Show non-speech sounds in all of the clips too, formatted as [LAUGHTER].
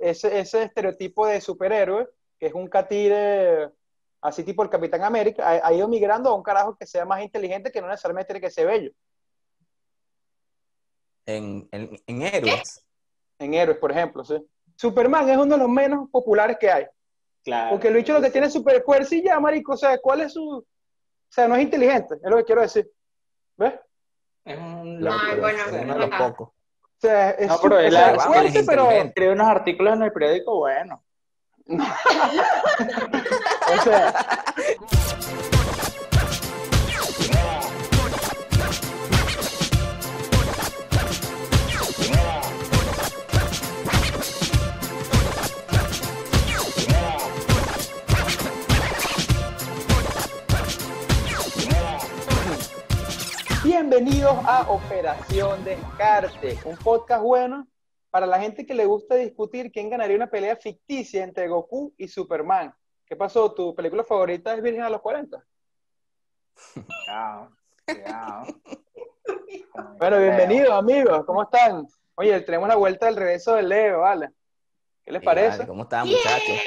ese, ese estereotipo de superhéroe, que es un catire así tipo el Capitán América, ha, ha ido migrando a un carajo que sea más inteligente que no necesariamente tiene que ser bello. En, en, en héroes. En héroes, por ejemplo, sí. Superman es uno de los menos populares que hay. Claro. Porque el bicho lo que tiene es super fuerza y ya, marico, o sea, ¿cuál es su...? O sea, no es inteligente, es lo que quiero decir. ¿Ves? Es un bueno, es uno de ajá. los pocos. O sea, es, No, pero él sea, es- fuerte, pero... Escribe unos artículos en el periódico, bueno. [LAUGHS] O sea, [LAUGHS] Bienvenidos a Operación Descarte, un podcast bueno para la gente que le gusta discutir quién ganaría una pelea ficticia entre Goku y Superman. ¿Qué pasó? ¿Tu película favorita es Virgen a los 40? Cuidado, cuidado. Bueno, bienvenidos amigos, ¿cómo están? Oye, tenemos la vuelta del regreso del Leo, ¿vale? ¿Qué les parece? vale, ¿Cómo están, muchachos?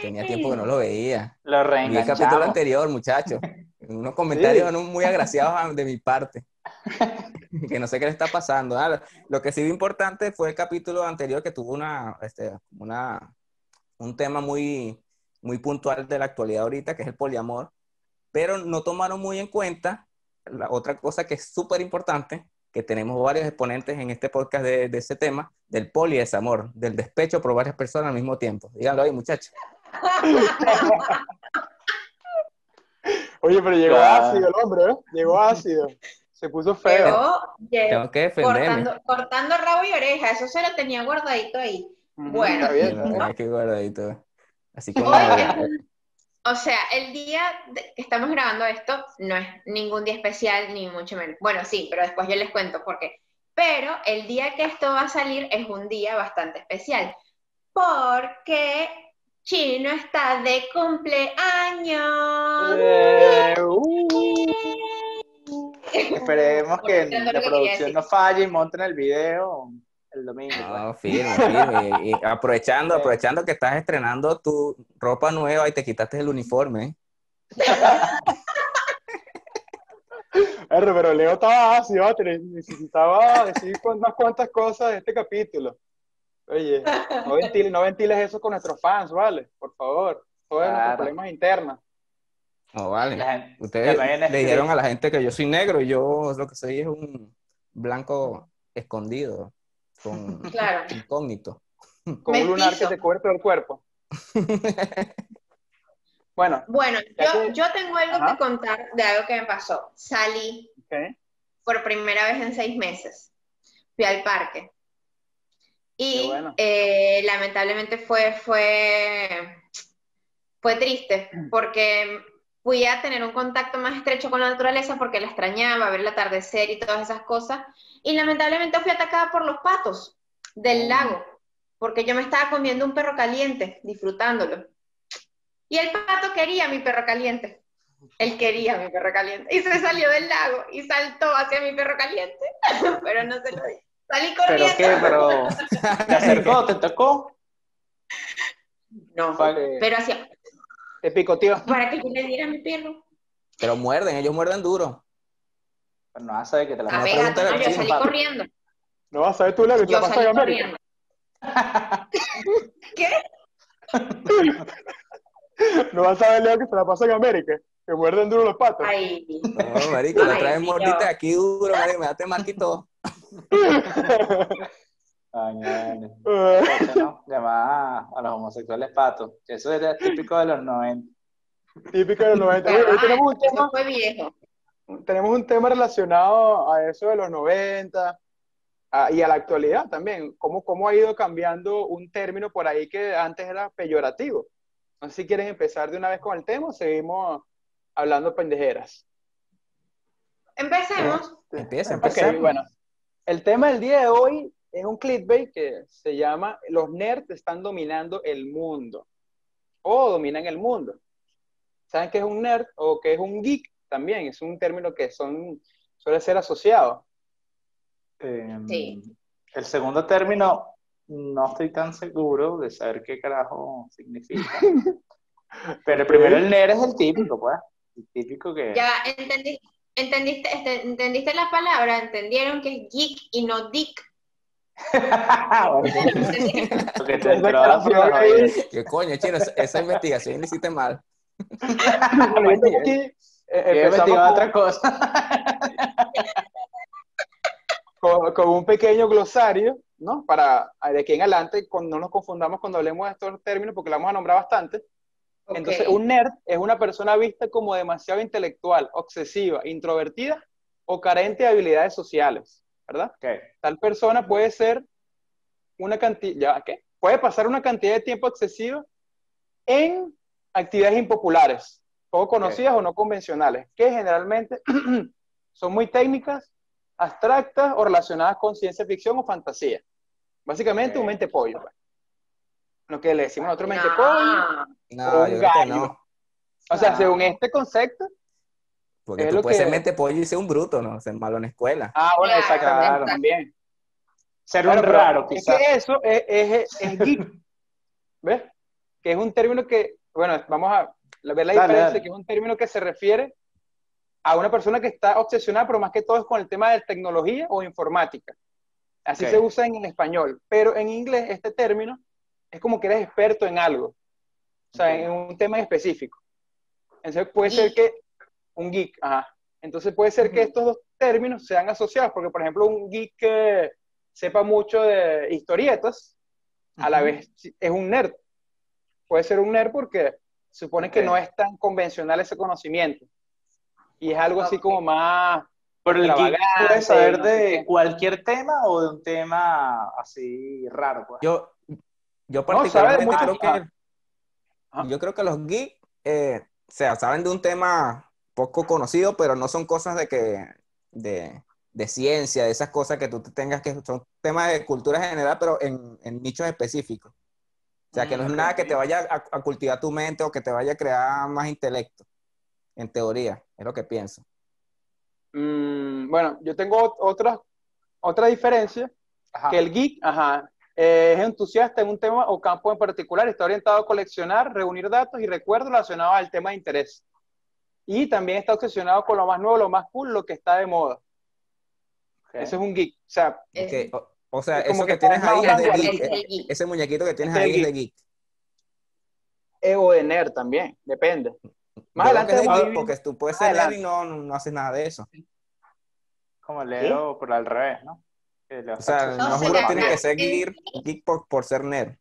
Tenía tiempo que no lo veía. Lo Vi el capítulo anterior, muchachos. [LAUGHS] Unos comentarios no muy agraciados de mi parte. [LAUGHS] Que no sé qué le está pasando. Ah, lo que sí vi importante fue el capítulo anterior que tuvo una, este, una, un tema muy, muy puntual de la actualidad ahorita, que es el poliamor. Pero no tomaron muy en cuenta la otra cosa que es súper importante, que tenemos varios exponentes en este podcast de, de ese tema, del polidesamor, del despecho por varias personas al mismo tiempo. Díganlo ahí, muchachos. [LAUGHS] Oye, pero llegó Claro. ácido el hombre, ¿eh? Llegó ácido. Se puso feo. Llegó, llegó Tengo que defenderme. cortando, cortando rabo y oreja, eso se lo tenía guardadito ahí. Bueno. está bien, tenía que guardadito. Así como. O sea, el día que estamos grabando esto no es ningún día especial, ni mucho menos. Bueno, sí, pero después yo les cuento por qué. Pero el día que esto va a salir es un día bastante especial, porque Chino está de cumpleaños. Eh, uh. Esperemos que la que producción no falle y monten el video el domingo. pues. No, firme, firme. [LAUGHS] Y, y aprovechando, aprovechando que estás estrenando tu ropa nueva y te quitaste el uniforme. ¿eh? Pero Leo estaba ¿vale? necesitaba decir unas cuantas cosas de este capítulo. Oye, no ventiles, no ventiles eso con nuestros fans, ¿vale? Por favor. Todos nuestros Claro. problemas internos. No, vale. La gente- Ustedes le dijeron a la gente que yo soy negro y yo lo que soy es un blanco escondido, con [LAUGHS] Claro. incógnito. Con un lunar que te cubre todo el cuerpo. [LAUGHS] Bueno, Bueno, yo, que- yo tengo algo Ajá. que contar de algo que me pasó. Salí por primera vez en seis meses. Fui al parque. Y bueno. eh, lamentablemente fue, fue, fue triste [CLEARS THROAT] porque fui a tener un contacto más estrecho con la naturaleza porque la extrañaba, ver el atardecer y todas esas cosas. Y lamentablemente fui atacada por los patos del lago porque yo me estaba comiendo un perro caliente, disfrutándolo. Y el pato quería mi perro caliente. Él quería mi perro caliente. Y se salió del lago y saltó hacia mi perro caliente. [LAUGHS] Pero no se lo di. Salí ¿Pero corriendo. qué? ¿Pero [LAUGHS] te acercó? ¿Te tocó? No, Vale. pero hacia, Te picoteó. [LAUGHS] para que yo le diera a mi perro. Pero muerden, ellos muerden duro. Pero no vas a saber que te la A ver, pregúntale no, yo salí corriendo. No vas a ver tú, [LAUGHS] Leo, que te la Yo pasas salí en América. corriendo. ¿Qué? No vas a ver, Leo, que se la pasa en América. Que muerden duro los patos. Ay, No, marico, la traen mordita aquí duro, marico, me date todo. [LAUGHS] Ay, Eso, [LAUGHS] ¿no? Llamar a los homosexuales patos. Eso era típico de los 90. Típico de los 90. Oye, hoy tenemos un tema eso fue viejo. tenemos un tema relacionado a eso de los 90 a- y a la actualidad también. ¿Cómo, ¿Cómo ha ido cambiando un término por ahí que antes era peyorativo? No sé si quieren empezar de una vez con el tema o seguimos hablando pendejeras. Empecemos. Empieza, Ok, empieza. bueno. El tema del día de hoy es un clickbait que se llama Los nerds están dominando el mundo. O dominan el mundo. ¿Saben qué es un nerd o qué es un geek? También es un término que son, suele ser asociado. Eh, Sí. El segundo término no estoy tan seguro de saber qué carajo significa. [LAUGHS] Pero primero el nerd es el típico, pues. El típico que. Ya entendí, entendiste, este, entendiste la palabra, entendieron que es geek y no dick. Porque te [LAUGHS] entró la. ¿Qué coño, chino? Esa- investigación la hiciste mal. [LAUGHS] Eh, investigaba con- otra cosa. [LAUGHS] con, con un pequeño glosario, ¿no? Para de aquí en adelante, cuando no nos confundamos cuando hablemos de estos términos, porque lo vamos a nombrar bastante. Ok. Entonces, un nerd es una persona vista como demasiado intelectual, obsesiva, introvertida o carente de habilidades sociales, ¿verdad? Ok. Tal persona puede ser una cantidad, ¿qué? Puede pasar una cantidad de tiempo excesiva en actividades impopulares, poco conocidas o no convencionales, que generalmente [CLEARS THROAT] son muy técnicas, abstractas o relacionadas con ciencia ficción o fantasía. Básicamente un mente pollo. pues. Lo que le decimos nosotros mente No. pollo. No, Un gallo. no. O sea, Ah. según este concepto, Porque Es tú puedes que- ser mente pollo y ser un bruto, ¿no? Ser malo en la escuela. ah, bueno, Claro, exactamente, claro. también. Ser Bueno, un raro, es quizás. que eso es, es, es geek, [LAUGHS] ¿ves? Que es un término que, bueno, vamos a ver la Dale, diferencia, dale. que es un término que se refiere a una persona que está obsesionada, pero más que todo es con el tema de tecnología o informática. Así Ok. se usa en el español, pero en inglés este término es como que eres experto en algo, o sea, Ok. en un tema en específico. Entonces puede Geek. ser que un geek, ajá. Entonces puede ser que estos dos términos sean asociados, porque por ejemplo un geek que sepa mucho de historietas, a la vez es un nerd. Puede ser un nerd porque supone que no es tan convencional ese conocimiento. Y es algo así como más... Pero el geek puede saber no de qué. cualquier tema o de un tema así raro, pues. Yo, yo particularmente creo que, yo creo que los geeks, eh, o sea, saben de un tema poco conocido, pero no son cosas de que, de, de ciencia, de esas cosas que tú te tengas que, son temas de cultura general, pero en, en nichos específicos. O sea, que no es Mm, nada que te vaya a, a cultivar tu mente o que te vaya a crear más intelecto, en teoría, es lo que pienso. mm, bueno, yo tengo otra, otra diferencia, Ajá. que el geek, ajá, eh, es entusiasta en un tema o campo en particular, está orientado a coleccionar, reunir datos y recuerdos relacionados al tema de interés. Y también está obsesionado con lo más nuevo, lo más cool, lo que está de moda. Ese es un geek. O sea, Es- Que, o, o sea, Es como eso que que tienes ahí es de geek, es eh, geek. ese muñequito que tienes Es ahí es de geek. o de nerd también, depende. Más Yo adelante geek porque tú puedes ser nerd y no, no haces nada de eso. Como Leo, pero al revés, ¿no? O sea, no se juro tienes que ser geek, geek por, por ser nerd.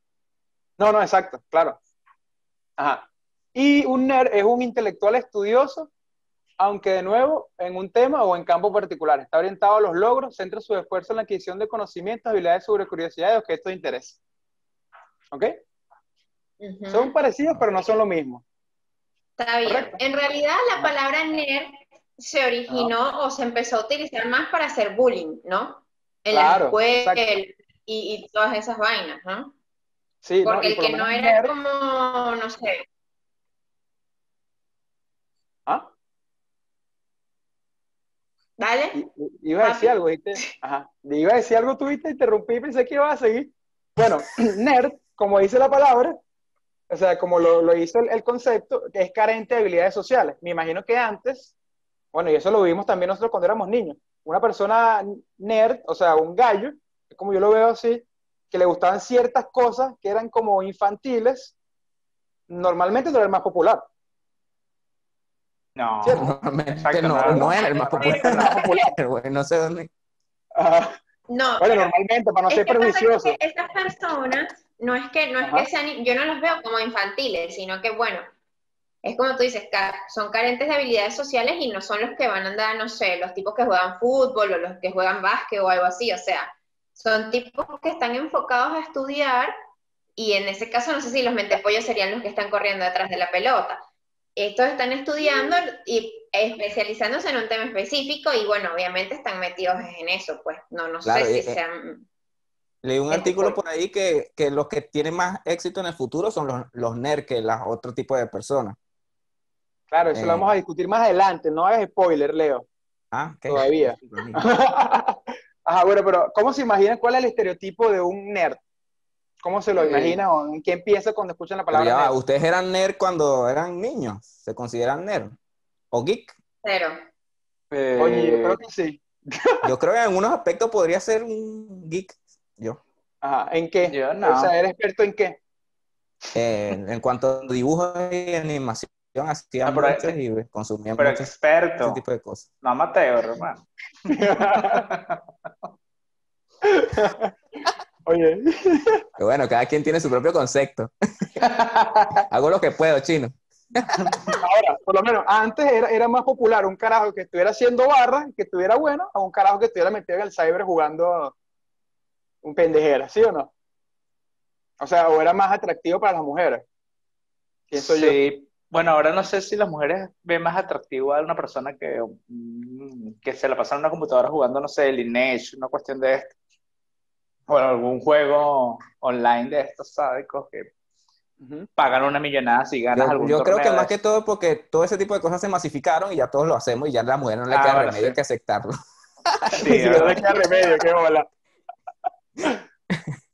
No, no, exacto, claro. Ajá. Y un nerd es un intelectual estudioso, aunque de nuevo en un tema o en campo particular. Está orientado a los logros, centra su esfuerzo en la adquisición de conocimientos, habilidades sobre curiosidad y objetos de interés. ¿Ok? Son parecidos, pero no son lo mismo. Está bien. Correcto. En realidad la palabra nerd se originó o se empezó a utilizar más para hacer bullying, ¿no? En Claro, la escuela y, y todas esas vainas, ¿no? Sí, ¿no? Porque Y el que no era nerd- como, no sé, ¿Ah? I- Iba a decir algo, ¿viste? Ajá. Iba a decir algo, tuviste, interrumpí y pensé que iba a seguir. Bueno, [CLEARS THROAT] nerd, como dice la palabra, o sea, como lo, lo hizo el, el concepto, es carente de habilidades sociales. Me imagino que antes, bueno, y eso lo vimos también nosotros cuando éramos niños, una persona nerd, o sea, un gallo, como yo lo veo así, que le gustaban ciertas cosas que eran como infantiles, normalmente no era el más popular. No. Normalmente Exacto, no, no, no no. era el más popular. El más popular. Güey, no sé dónde. Ajá. No, bueno, pero normalmente, para no es ser prejuicioso. que estas personas no es que no es Ajá. que sean, yo no los veo como infantiles, sino que bueno, es como tú dices, son carentes de habilidades sociales y no son los que van a andar, no sé, los tipos que juegan fútbol o los que juegan básquet o algo así, o sea, son tipos que están enfocados a estudiar y en ese caso no sé si los mentepollos serían los que están corriendo detrás de la pelota. Estos están estudiando y especializándose en un tema específico y bueno, obviamente están metidos en eso, pues no, no Claro, sé si eh, sean... Leí un artículo por ahí que, que los que tienen más éxito en el futuro son los, los nerds que las otro tipo de personas. Claro, eso Eh. lo vamos a discutir más adelante, no hagas spoiler, Leo. Ah, ¿qué? Todavía. [LAUGHS] Ajá, bueno, pero ¿cómo se imaginan cuál es el estereotipo de un nerd? ¿Cómo se lo? ¿O ¿En qué empieza cuando escuchan la palabra ya nerd? ¿ustedes eran nerd cuando eran niños? ¿Se consideran nerd? ¿O geek? Cero. Eh, Oye, yo creo que sí. [LAUGHS] Yo creo que en algunos aspectos podría ser un geek, yo. Ajá, ¿en qué? Yo no. O sea, ¿eres experto en qué? Eh, en cuanto a dibujos y animación, hacía Ah, pero- muchos y consumía pero mucho ese experto, tipo de cosas. no amateur, hermano. [LAUGHS] [LAUGHS] Oye, Pero bueno, cada quien tiene su propio concepto. [LAUGHS] Hago lo que puedo, chino. ahora, por lo menos antes era, era más popular un carajo que estuviera haciendo barras, que estuviera bueno, a un carajo que estuviera metido en el cyber jugando un pendejera, ¿sí o no? O sea, o era más atractivo para las mujeres. Pienso yo. Sí, bueno, ahora no sé si las mujeres ven más atractivo a una persona que, mm, que se la pasa en una computadora jugando, no sé, Lineage, una cuestión de esto. O algún juego online de estos sádicos que pagan una millonada si ganas Yo, algún yo creo que más que todo porque todo ese tipo de cosas se masificaron y ya todos lo hacemos y ya a la mujer no le Ah, queda bueno, remedio sí. que aceptarlo. [LAUGHS] [LAUGHS] Sí, no le queda remedio, qué bola. [LAUGHS]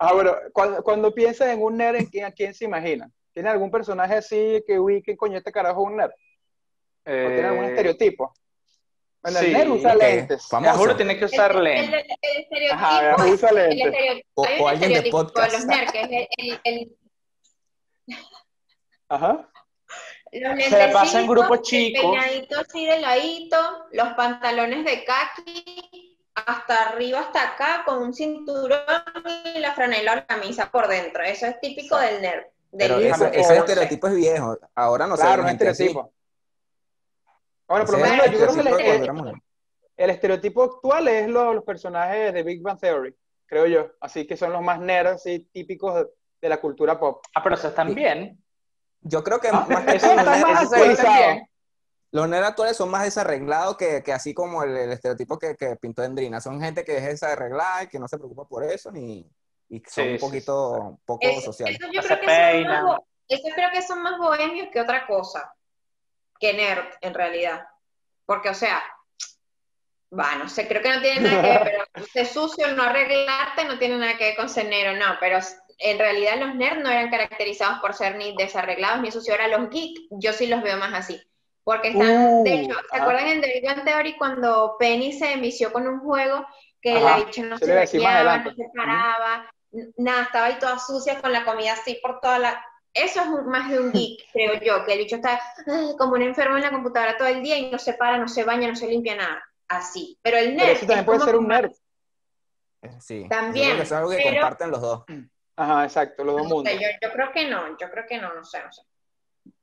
Ah, bueno, cuando, cuando piensas en un nerd, ¿en quién, ¿a quién se imagina? ¿Tiene algún personaje así que, qué coño este carajo es un nerd? ¿O tiene algún Eh, estereotipo? Bueno, sí, el nerd usa ok. lentes. Fam- te juro, famoso. tiene que El, usar el- lentes. el- el estereotipo, Ajá, usa el lentes. estereotipo, O- o alguien de estereotipo podcast. los nerds, que es el, el- el- Ajá. los Se le pasa en grupos el chicos. peinadito así de ladito, los pantalones de khaki, hasta arriba hasta acá, con un cinturón y la franela o la camisa por dentro. Eso es típico del nerd. Del Pero Sí, ese, ese estereotipo es viejo. Ahora no claro, sé, un gente así. Ahora, por lo menos yo creo que el, el- estereotipo actual es lo- los personajes de Big Bang Theory, creo yo. Así que son los más nerds, así, típicos de, de la cultura pop. Ah, pero eso están bien. Yo creo que Ah, más que eso todo, los está nerds- más actualizado. Los actuales son más desarreglados que, que así como el, el estereotipo que, que pintó Endrina. Son gente que es desarreglada y que no se preocupa por eso ni, y son Sí, un sí, poquito poco Eso, sociales. eso yo creo que son más, eso creo que son más bohemios que otra cosa, que nerd, en realidad. Porque, o sea, va, no sé, creo que no tiene nada que ver, pero [LAUGHS] ser sucio, no arreglarte, no tiene nada que ver con ser negro, no, pero en realidad los nerds no eran caracterizados por ser ni desarreglados ni sucios, ahora los geeks, yo sí los veo más así. Porque están, Uh, de hecho, ¿se ajá. acuerdan en The Big Bang Theory cuando Penny se envició con un juego que Ajá, la bicha no se se lo iba a decir más bañaba, adelante. no se paraba, n- nada, estaba ahí toda sucia con la comida así por toda la... Eso es un- más de un [LAUGHS] geek, creo yo, que el bicho está ah, como un enfermo en la computadora todo el día y no se para, no se baña, no se limpia nada. Así. Pero el Pero nerd eso también es puede ser un nerd. Eh, Sí, También, que es algo que pero- comparten los dos. Ajá, exacto, los dos no mundos. yo, yo creo que no, yo creo que no, no sé, no sé.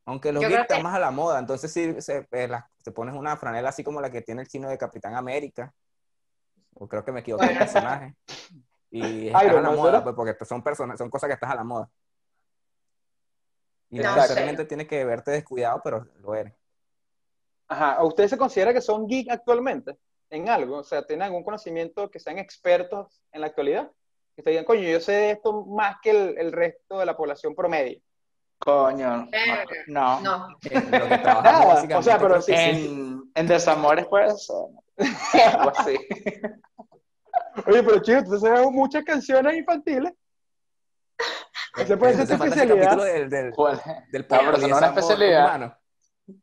Aunque los Yo geeks que- están más a la moda, entonces si se, eh, te pones una franela así como la que tiene el chino de Capitán América, o creo que me equivoqué de personaje, y estás Iron a la Man, moda, ¿verdad? pues, porque son personas, son cosas que estás a la moda. Y no necesariamente tienes que verte descuidado, pero lo eres. Ajá, ¿o ¿ustedes se consideran que son geek actualmente en algo? O sea, ¿tienen algún conocimiento que sean expertos en la actualidad? Que te digan, coño, yo sé de esto más que el, el resto de la población promedio. Coño, no. no. No. Eh, lo que trabajamos [LAUGHS] Nada, básicamente, o sea, pero creo que sí. sí. En, en desamores ser. Algo así. [LAUGHS] Oye, pero chido, tú sabes muchas canciones infantiles. Ese puede ser Ese tu falta ese especialidad. del, del, ¿Cuál? del No, pero eso no es una especialidad. humano.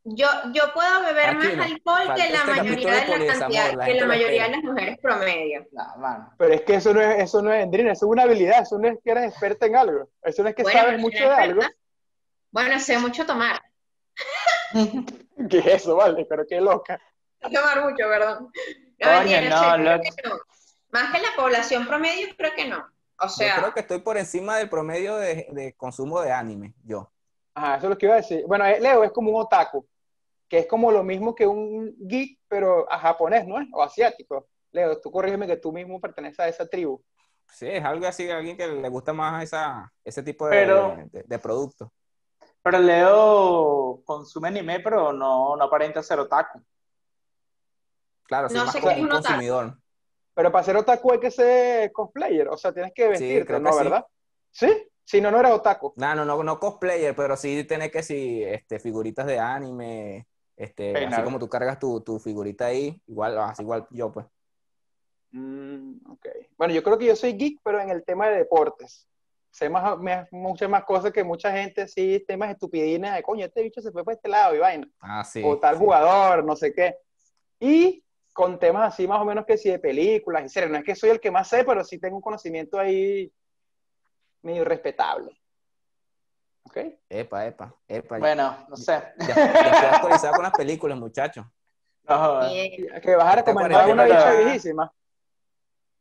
Yo, yo puedo beber Aquí más alcohol que la este mayoría de de la polidesamor, cantidad, la que la mayoría de las mujeres promedio. No, mano. Pero es que eso no es, eso no es Endrina, eso es una habilidad, eso no es que eres experta en algo. Eso no es que Bueno, sabes mucho de algo. Bueno, sé mucho tomar. [LAUGHS] ¿Qué es eso, vale? Pero qué loca. Tomar mucho, perdón. No, que no. Más que la población promedio, creo que no. O Yo creo que estoy por encima del promedio de, de consumo de anime, yo. Ajá, eso es lo que iba a decir. Bueno, eh, Leo es como un otaku, que es como lo mismo que un geek, pero a japonés, ¿no? O asiático. Leo, tú corrígeme que tú mismo perteneces a esa tribu. Sí, es algo así, alguien que le gusta más esa, ese tipo de, Pero- de, de producto. Pero Leo consume anime, pero no, no aparenta ser otaku. Claro, No más sé como qué es un consumidor. Pero para ser otaku hay que ser cosplayer, o sea, tienes que vestirte, que ¿no? sí. ¿Verdad? ¿Sí? Si no, no eres otaku. No, no, no, no cosplayer, pero sí tener que sí, este, figuritas de anime, este, así como tú cargas tu, tu figurita ahí, igual, así igual yo, pues. Mm, ok. Bueno, yo creo que yo soy geek, pero en el tema de deportes. sé más, me- muchas más cosas que mucha gente, sí, temas estupidines de coño, este bicho se fue para este lado y vaina. Ah, sí. o tal sí. jugador, no sé qué. Y con temas así más o menos que sí de películas y series. No es que soy el que más sé, pero sí tengo un conocimiento ahí medio respetable. ¿Ok? Epa, epa, epa. Bueno, no sé. Ya, ya estoy actualizado con las películas, muchachos. [LAUGHS] No, Que vas a recomendar una bicha viejísima.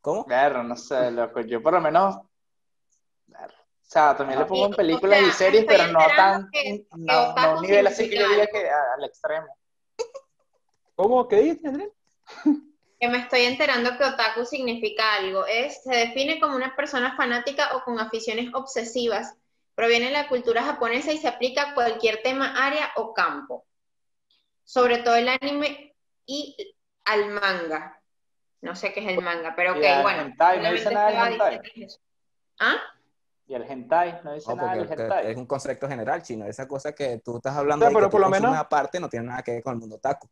¿Cómo? Claro, no sé, loco. Yo por lo menos. claro, O sea, también le pongo en películas o sea, y series, pero no tan. que- que No, no un nivel así que yo significa que al extremo. ¿Cómo? ¿Qué dices, Andrés? Que me estoy enterando que otaku significa algo. Es, se define como una persona fanática o con aficiones obsesivas. Proviene de la cultura japonesa y se aplica a cualquier tema, área o campo. Sobre todo el anime y al manga. No sé qué es el manga, pero ok, bueno. hentai, no dice nada del hentai. ¿Ah? Y el hentai, no dice No, nada del hentai. es un concepto general chino. Esa cosa que tú estás hablando O sea, de que por lo menos- aparte no tiene nada que ver con el mundo taco.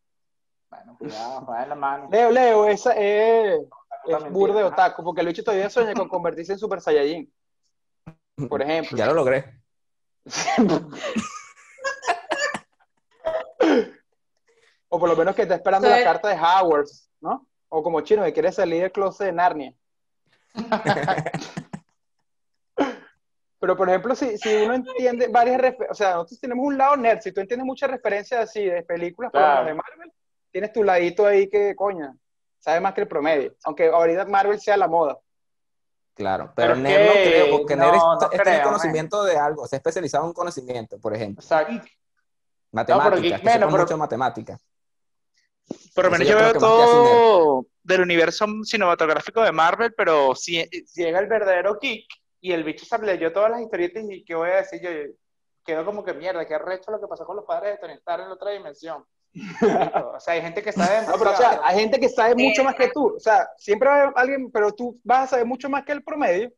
Bueno, cuidado, va en la mano. Leo, Leo, esa es, es También burda de bien, otaku, porque el bicho todavía sueña con convertirse en Super Saiyajin. Por ejemplo. Ya lo logré. [LAUGHS] O por lo menos que está esperando Soy- la carta de Howard, ¿no? O como chino que quiere salir del closet de Narnia. [LAUGHS] Pero, por ejemplo, si, si uno entiende varias referencias, o sea, nosotros tenemos un lado nerd, si tú entiendes muchas referencias así de películas, por Claro. de Marvel, tienes tu ladito ahí que, coña, sabe más que el promedio. Aunque ahorita Marvel sea la moda. Claro, pero, Pero es Nerd no que- creo, porque no, Nerd es, no es tener creo, conocimiento de algo, se ha especializado en un conocimiento, por ejemplo. O sea, Matemáticas, Geek- que bueno, sepa pero- mucho matemáticas. Por lo menos yo veo que todo del universo cinematográfico de Marvel, pero si, si llega el verdadero geek y el bicho se leyó todas las historietas y qué voy a decir yo, quedo como que mierda, qué arrecho lo que pasó con los padres de Tony Stark en la otra dimensión. O sea, hay gente que sabe [LAUGHS] No, pero, o sea, hay gente que sabe mucho más que tú. O sea, siempre va a haber alguien, pero tú vas a saber mucho más que el promedio.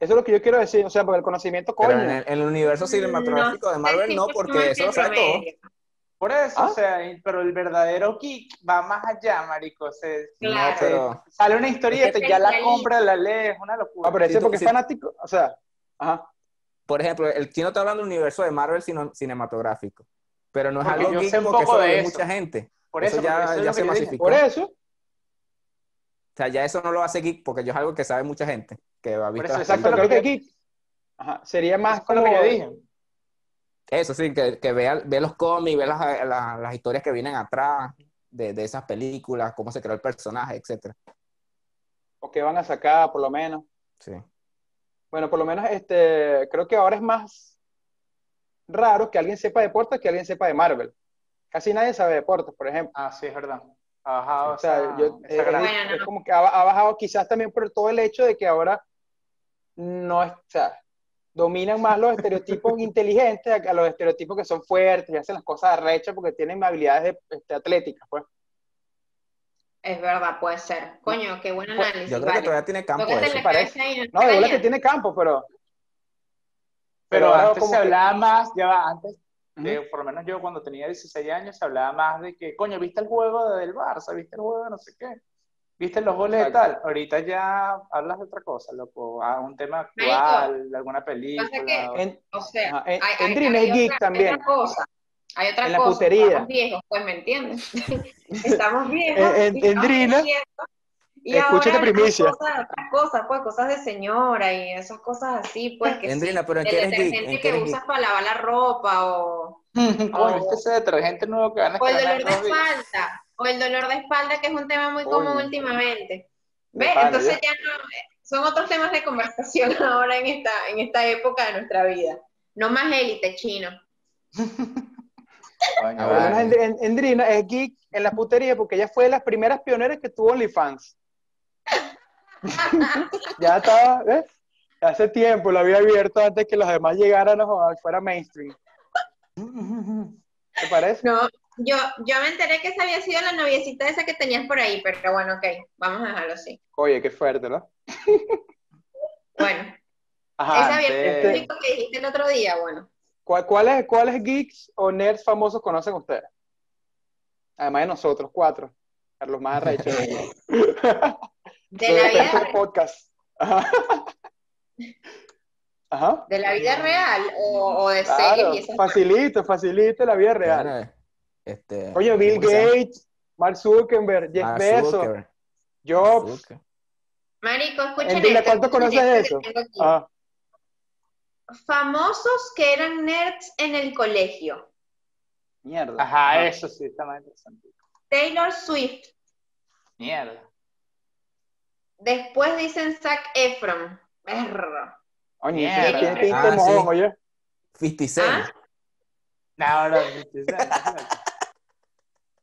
Eso es lo que yo quiero decir. O sea, porque el conocimiento, Pero coño. en el, en el universo cinematográfico de Marvel no, porque que eso lo sabe todo. Por eso, ¿Ah? o sea, y- pero el verdadero geek va más allá, marico. Se, Claro. No, pero sale una historieta y ya la compra, la lee, es una locura. Ah, pero ese Si tú- porque si- es fanático. O sea, ajá. por ejemplo, el chino está hablando del universo de Marvel cino- cinematográfico, pero no es Porque algo yo sé un porque poco eso lo de ve eso. mucha gente. Por eso eso, ya- porque eso es ya lo se masificó. Por eso. O sea, ya eso no lo hace geek porque yo es algo que sabe mucha gente, que ha visto eso, las exacto, lo creo que geek. Ajá, sería más lo como. que yo dije. Eso sí, que, que vea, ve los cómics, ve las, las- las historias que vienen atrás de, de esas películas, cómo se creó el personaje, etcétera. O que van a sacar, por lo menos. Sí. Bueno, por lo menos este, creo que ahora es más raro que alguien sepa deportes que alguien sepa de Marvel. Casi nadie sabe deportes, por ejemplo. Ah, sí, es verdad. Ha bajado O sea, esa- yo, esa eh, gran- Bueno, es no. como que ha, ha bajado quizás también por todo el hecho de que ahora no es, o sea, dominan más los estereotipos [LAUGHS] inteligentes a, los estereotipos que son fuertes y hacen las cosas arrechas porque tienen habilidades este, atléticas, pues. Es verdad, puede ser. Coño, qué buen Pues, análisis. Yo creo que todavía tiene campo eso. parece. no, No, de bola que tiene campo, pero... Pero antes se que- hablaba más, ya va, antes, de- por lo menos yo cuando tenía 16 años, se hablaba más de que, coño, ¿viste el juego del Barça? ¿Viste el juego de no sé qué? ¿Viste los goles de Exacto. tal? Ahorita ya hablas de otra cosa, loco, a un tema actual, de alguna película. que- o- En- O sea, en- hay, en hay- Dream hay es geek otra, también. hay otra cosa. Hay otra En la cosa. putería. Estamos viejos, pues, ¿me entiendes? [LAUGHS] Estamos viejos. En- en- y escúchate ahora primicia. Cosas, otras cosas, pues, cosas de señora y esas cosas así, pues, que sí. Endrina, pero ¿en El qué eres geek? detergente ¿En qué que eres geek? usas para lavar la ropa o, Coño, ¿viste ese detergente nuevo que van a o el dolor de espalda, o el dolor de espalda, que es un tema muy común últimamente. ¿Ves? Entonces ya. no, son otros temas de conversación [LAUGHS] ahora en esta, en esta época de nuestra vida. No más élite chino. [LAUGHS] Ah, Por lo menos vale. en, en- en Drina es geek en la putería porque ella fue de las primeras pioneras que tuvo OnlyFans. [LAUGHS] ya estaba, ¿ves? Hace tiempo lo había abierto antes que los demás llegaran a fuera mainstream. ¿Te parece? No, yo, yo me enteré que esa había sido la noviecita esa que tenías por ahí, pero bueno, ok, vamos a dejarlo así. Oye, qué fuerte, ¿no? [LAUGHS] Bueno, Ajá, esa había el público que dijiste el otro día, bueno. ¿Cuál- ¿Cuáles, ¿Cuáles geeks o nerds famosos conocen ustedes? Además de nosotros, cuatro. Carlos más arrecho. [LAUGHS] De la vida podcast. Ajá. [LAUGHS] Ajá. ¿De la vida real o, o de Claro, series facilito, facilito la vida real. Bueno, este, Coño, Bill. Gates, Mark Zuckerberg, Jeff Mark Bezos, Zuckerberg. Jobs. Zucker. Marico, escuchen Dile, esto, ¿cuánto conoces de eso? que tengo aquí. Ah, Famosos que eran nerds en el colegio. mierda. Ajá, eso sí, está más interesante. Taylor Swift. Mierda. Después dicen Zac Efron. Mierda. ese tiene pinta Ah, sí. oye. 50 Cent. ¿Ah? No, no,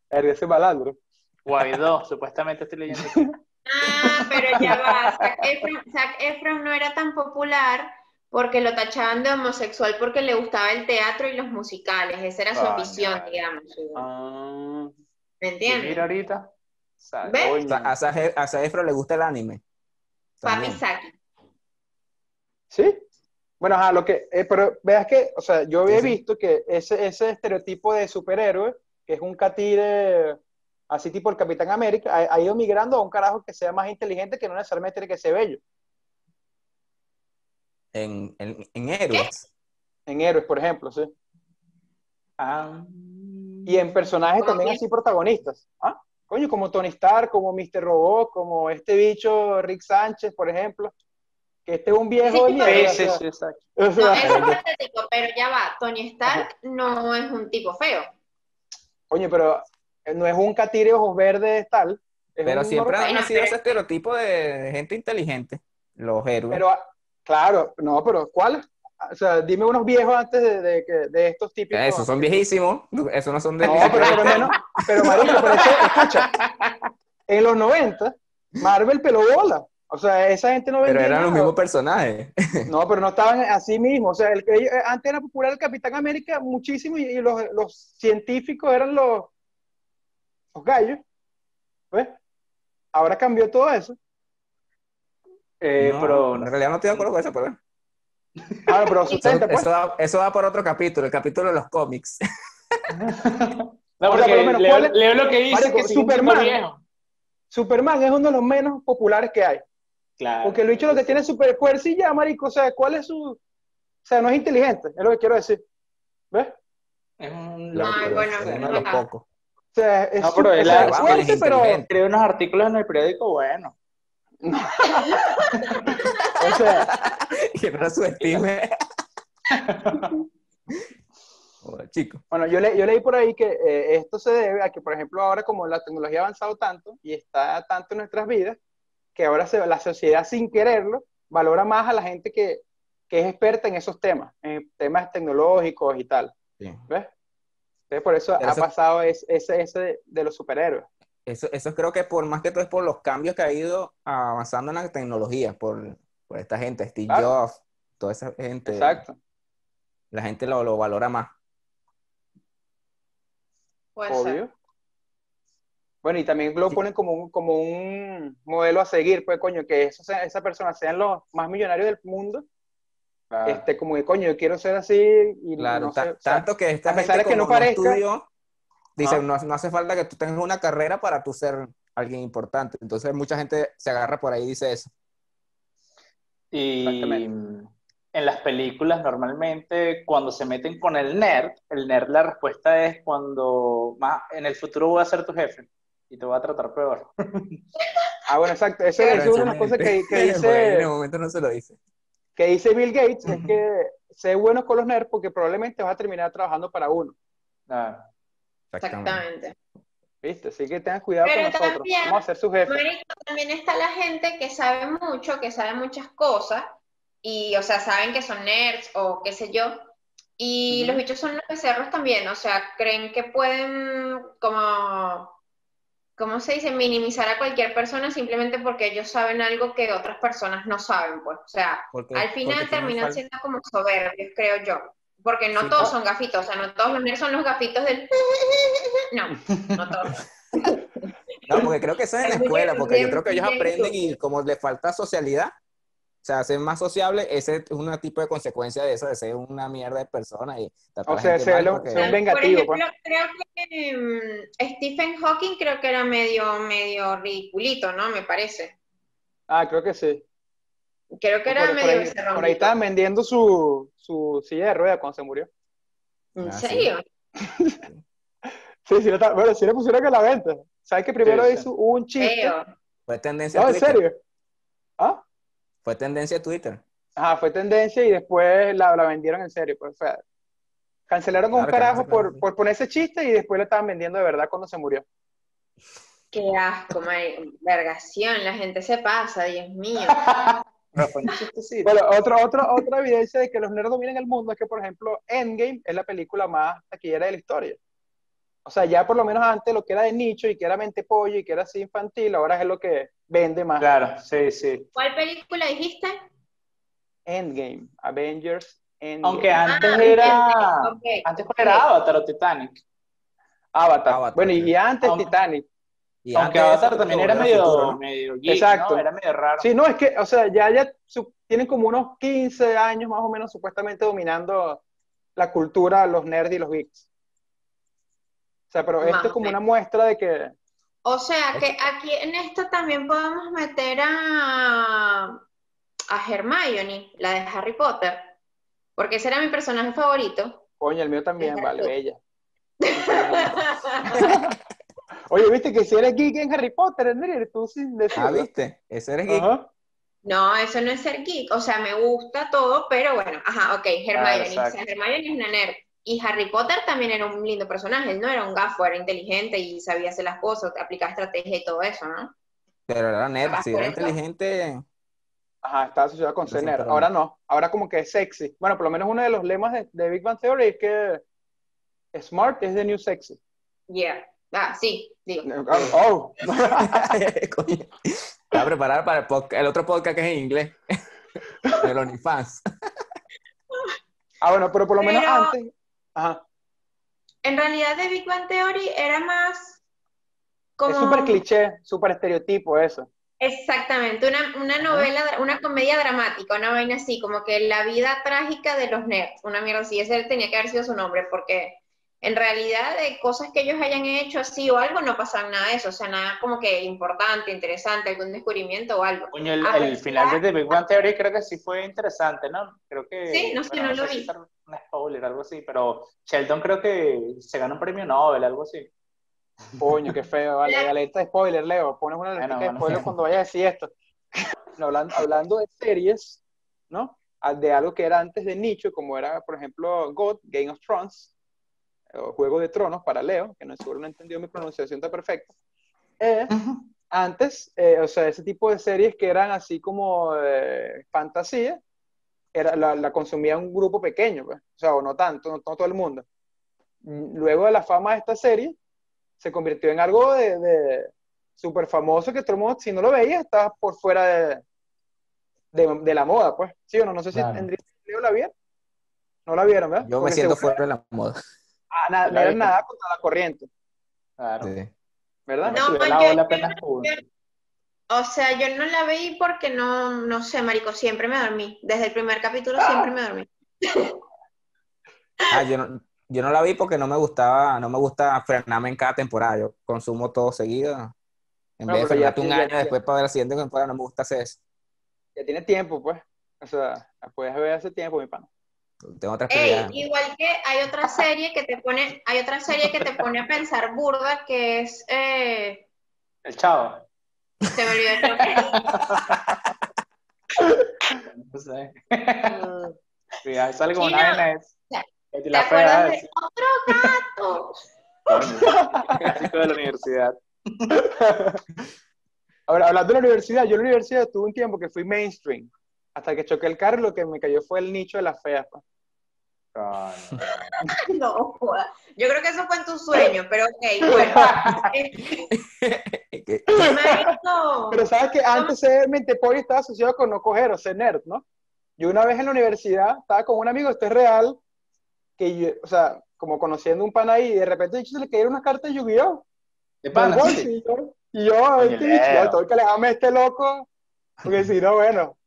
Verga, Ese malandro. Guaidó, supuestamente estoy leyendo. Ah, pero ya va. Zac Efron, Zac Efron no era tan popular porque lo tachaban de homosexual porque le gustaba el teatro y los musicales. Esa era su ambición, digamos. Ah, ¿Me entiendes? mira ahorita. ¿Ves? a Zac- a Zac Efron le gusta el anime. Papi También. Saki. ¿Sí? Bueno, ajá, lo que, eh, pero veas que, o sea, yo había Sí, sí. visto que ese, ese estereotipo de superhéroe, que es un catire así tipo el Capitán América, ha, ha ido migrando a un carajo que sea más inteligente que no necesariamente tiene que ser bello. En, en, en héroes. En héroes, por ejemplo, sí. Ah, Y en personajes ¿Cómo también así protagonistas. ¿Ah? Coño, como Tony Stark, como Mr. Robot, como este bicho Rick Sánchez, por ejemplo. Que este es un viejo Sí, mierda. Sí, sí, exacto. o sea, es patético, pero ya va. Tony Stark no es un tipo feo. Coño, pero no es un catire ojos verdes tal. es Pero siempre normal. han pero- ese estereotipo de, de gente inteligente. Los héroes. Pero, ah, claro, no, pero ¿cuál? O sea, dime unos viejos antes de, de, estos típicos. Eh, esos son viejísimos. Esos no son de No, pero por lo menos, pero marico, pero eso, escucha, en los 90, Marvel peló bola. O sea, esa gente no Pero vendía eran los mismos personajes. No, pero no estaban así mismo. O sea, el, que- antes era popular el Capitán América muchísimo y, y los, los científicos eran los, los gallos. ¿Ves? Ahora cambió todo eso. Eh, No, pero en realidad no estoy de acuerdo con eso, pero Ah, pero eso, sustenta, pues. eso va, eso va por otro capítulo, el capítulo de los cómics. [LAUGHS] No, O sea, porque por lo menos, leo, ¿cuál es? lo que dice Marico, que Superman. Superman es uno de los menos populares que hay. Claro. Porque el bicho lo que tiene es super fuerza y ya, marico. O sea, ¿cuál es su...? O sea, no es inteligente, es lo que quiero decir. ¿Ves? Es un Lo- Ay, lo- bueno, uno de los ajá. pocos. O sea, es No, pero es- fuerte, es pero... Escribe unos artículos en el periódico, bueno. [LAUGHS] O sea, que no subestime. Joder, chico. bueno, yo, le- yo leí por ahí que eh, esto se debe a que, por ejemplo, ahora como la tecnología ha avanzado tanto y está tanto en nuestras vidas, que ahora se, la sociedad sin quererlo valora más a la gente que, que es experta en esos temas, en temas tecnológicos y tal. Sí. ¿Ves? Entonces, por eso Pero ha eso- pasado es- ese, ese de los superhéroes. Eso, eso creo que por más que todo es por los cambios que ha ido avanzando en la tecnología, por, por esta gente, Steve Claro. Jobs, toda esa gente. Exacto. La gente lo, lo valora más. Obvio. Bueno, y también lo Sí. ponen como un, como un modelo a seguir, pues, coño, que eso sea- esa persona sean los más millonarios del mundo, este, como que, coño, yo quiero ser así y Claro, no o sea, tanto que esta a pesar gente de que no como no parezca- estudió, dice, Ah. no, no hace falta que tú tengas una carrera para tú ser alguien importante. Entonces mucha gente se agarra por ahí y dice eso. Y Exactamente. en las películas normalmente cuando se meten con el nerd, el nerd la respuesta es cuando más en el futuro voy a ser tu jefe y te voy a tratar peor. [LAUGHS] Ah, bueno, exacto. Eso, es una de las cosas que, que ahí en dice, el [LAUGHS] momento no se lo dice. que dice Bill Gates, es que sé bueno con los nerds porque probablemente vas a terminar trabajando para uno, Ah, Exactamente. ¿viste? Así que tengan cuidado Pero con nosotros. también- Vamos a ser su jefe. Marico, también está la gente que sabe mucho, que sabe muchas cosas, y, o sea, saben que son nerds o qué sé yo, y Ujú. los bichos son los becerros también, o sea, creen que pueden, como, ¿cómo se dice? Minimizar a cualquier persona simplemente porque ellos saben algo que otras personas no saben, pues, o sea, Porque, al final terminan siendo como soberbios, creo yo. Porque no Sí, todos son gafitos, o sea, no todos los nerds son los gafitos del... [LAUGHS] No, no todos. No, porque creo que eso es en la escuela, porque yo creo que ellos aprenden y como les falta socialidad, o sea, ser más sociable, ese es un tipo de consecuencia de eso, de ser una mierda de persona y tratar O sea, ser porque- un vengativo, Por pues. ejemplo, creo que mm, Stephen Hawking creo que era medio, medio ridiculito, ¿no? Me parece. Ah, creo que sí. Creo que era Por, por medio ahí, becerrón. por ahí estaban vendiendo su, su silla de rueda cuando se murió. ¿En Ah, serio? [LAUGHS] Sí, sí, está- bueno, sí le pusieron a la venta. ¿Sabes que primero Sí, hizo un chiste? Feo. Fue tendencia No, en Twitter. serio. ¿Ah? Fue tendencia Twitter. Ajá, fue tendencia y después la, la vendieron en serio. Pues, o sea, cancelaron con un Claro que carajo claro, por, por poner ese chiste y después le estaban vendiendo de verdad cuando se murió. Qué asco, vergación, la gente se pasa, Dios mío. [LAUGHS] Chistecito. Bueno, otro, otro, otra evidencia de que los nerds dominan el mundo es que, por ejemplo, Endgame es la película más taquillera de la historia. O sea, ya por lo menos antes lo que era de nicho y que era mente pollo y que era así infantil, ahora es lo que vende más. Claro, sí, sí. ¿Cuál película dijiste? Endgame, Avengers Endgame. Aunque antes Ah, era. ok. Antes cuál era Avatar o Titanic. Avatar. Avatar, Bueno, y, antes Aunque- Titanic. Y Aunque Avatar eso, también era medio, Futuro, ¿no? medio geek, Exacto. ¿no? Era medio raro. Sí, no, es que, o sea, ya, ya su- tienen como unos 15 años más o menos supuestamente dominando la cultura, los nerds y los geeks. O sea, pero Más esto es como una muestra de que, O sea, que aquí en esto también podemos meter a, a Hermione, la de Harry Potter, porque ese era mi personaje favorito. coño, el mío también, vale, bella. [LAUGHS] [LAUGHS] Oye, viste que si eres geek en Harry Potter, Enrique, tú sin Ah, decirlo. ¿viste? Ese eres geek. Ajá. No, eso no es ser geek, o sea, me gusta todo, pero bueno, ajá, ok, Hermione, o sea, exacto. Hermione es una nerd. Y Harry Potter también era un lindo personaje, él no era un gafo, era inteligente y sabía hacer las cosas, aplicaba estrategia y todo eso, ¿no? Pero era nerd, si era eso. Ajá, inteligente. está asociado con ser nerd. Ahora no, ahora como que es sexy. Bueno, por lo menos uno de los lemas de, de Big Bang Theory es que smart is the new sexy. Yeah. Ah, sí, digo. Oh, [LAUGHS] Coño. Estaba preparado para el, podca- el otro podcast que es en inglés. [LAUGHS] El OnlyFans. ah, bueno, pero por lo menos antes. Ajá. En realidad de Big Bang Theory era más como... Es súper cliché, súper estereotipo eso. Exactamente, una, una novela, una comedia dramática, una vaina así, como que la vida trágica de los nerds, una mierda así, ese tenía que haber sido su nombre, porque en realidad de cosas que ellos hayan hecho así o algo, no pasaba nada de eso, o sea, nada como que importante, interesante, algún descubrimiento o algo. Coño, el, el final de. The Big Bang Theory creo que sí fue interesante, ¿no? Creo que. Sí, no sé, no lo si vi. un spoiler, algo así, pero Sheldon creo que se ganó un premio Nobel, algo así. Coño, qué feo, vale. La- Alerta de spoiler, Leo. Pones una alerta Bueno, de bueno. spoiler cuando vayas a decir esto. [LAUGHS] No, hablando, hablando de series, ¿no? Ah, De algo que era antes de nicho, como era, por ejemplo, God, Game of Thrones, o Juego de Tronos para Leo, que no seguro no entendió mi pronunciación tan perfecta. Eh, antes, eh, o sea, ese tipo de series que eran así como eh, fantasía, era, la, la consumía un grupo pequeño, pues. o sea, o no tanto, no, no todo el mundo. Mm, Luego de la fama de esta serie, se convirtió en algo de, de súper famoso que todo el mundo, si no lo veía, estaba por fuera de, de, de la moda, pues. Sí o no, no sé Claro. si Leo la vieron. No la vieron, ¿verdad? Yo me Porque siento seguro- fuera de la moda. Ah, nada, Yo no la era vi. nada contra la corriente, Claro. Sí. ¿verdad? No, subió la yo- ola apenas pude. O sea, yo no la vi porque no, no sé, marico, siempre me dormí. Desde el primer capítulo siempre me dormí. Ah, yo no, yo no la vi porque no me gustaba, no me gusta frenarme en cada temporada. Yo consumo todo seguido. En No, vez de frenarte un ya- año ya- después para ver la siguiente temporada, no me gusta hacer eso. Ya tiene tiempo, pues. O sea, la puedes ver hace tiempo, mi pana. Tengo otras Ey, igual que hay otra serie que te pone, hay otra serie que te pone a pensar burda, que es, eh, El chavo. se me olvidó el. [LAUGHS] No sé. Sale como una no. vaina es. Ya. Betty ¿Te la acuerdas fea, de es- otro gato? clásico de la universidad. Ahora, hablando de la universidad, yo en la universidad tuve un tiempo que fui mainstream. Hasta que choqué el carro y lo que me cayó fue el nicho de las feas. [LAUGHS] No, joda. Yo creo que eso fue en tu sueño, pero ok, bueno. [LAUGHS] [LAUGHS] Que- marico, Pero sabes que antes ser mente pollo estaba asociado con no coger o ser nerd, ¿no? Yo una vez en la universidad estaba con un amigo, esto es real, que yo, o sea, como conociendo un pan ahí, y de repente dicho, se le cayeron unas cartas de Yu-Gi-Oh! De sí. Y yo, este tengo que alejarme de este loco, porque si no, bueno,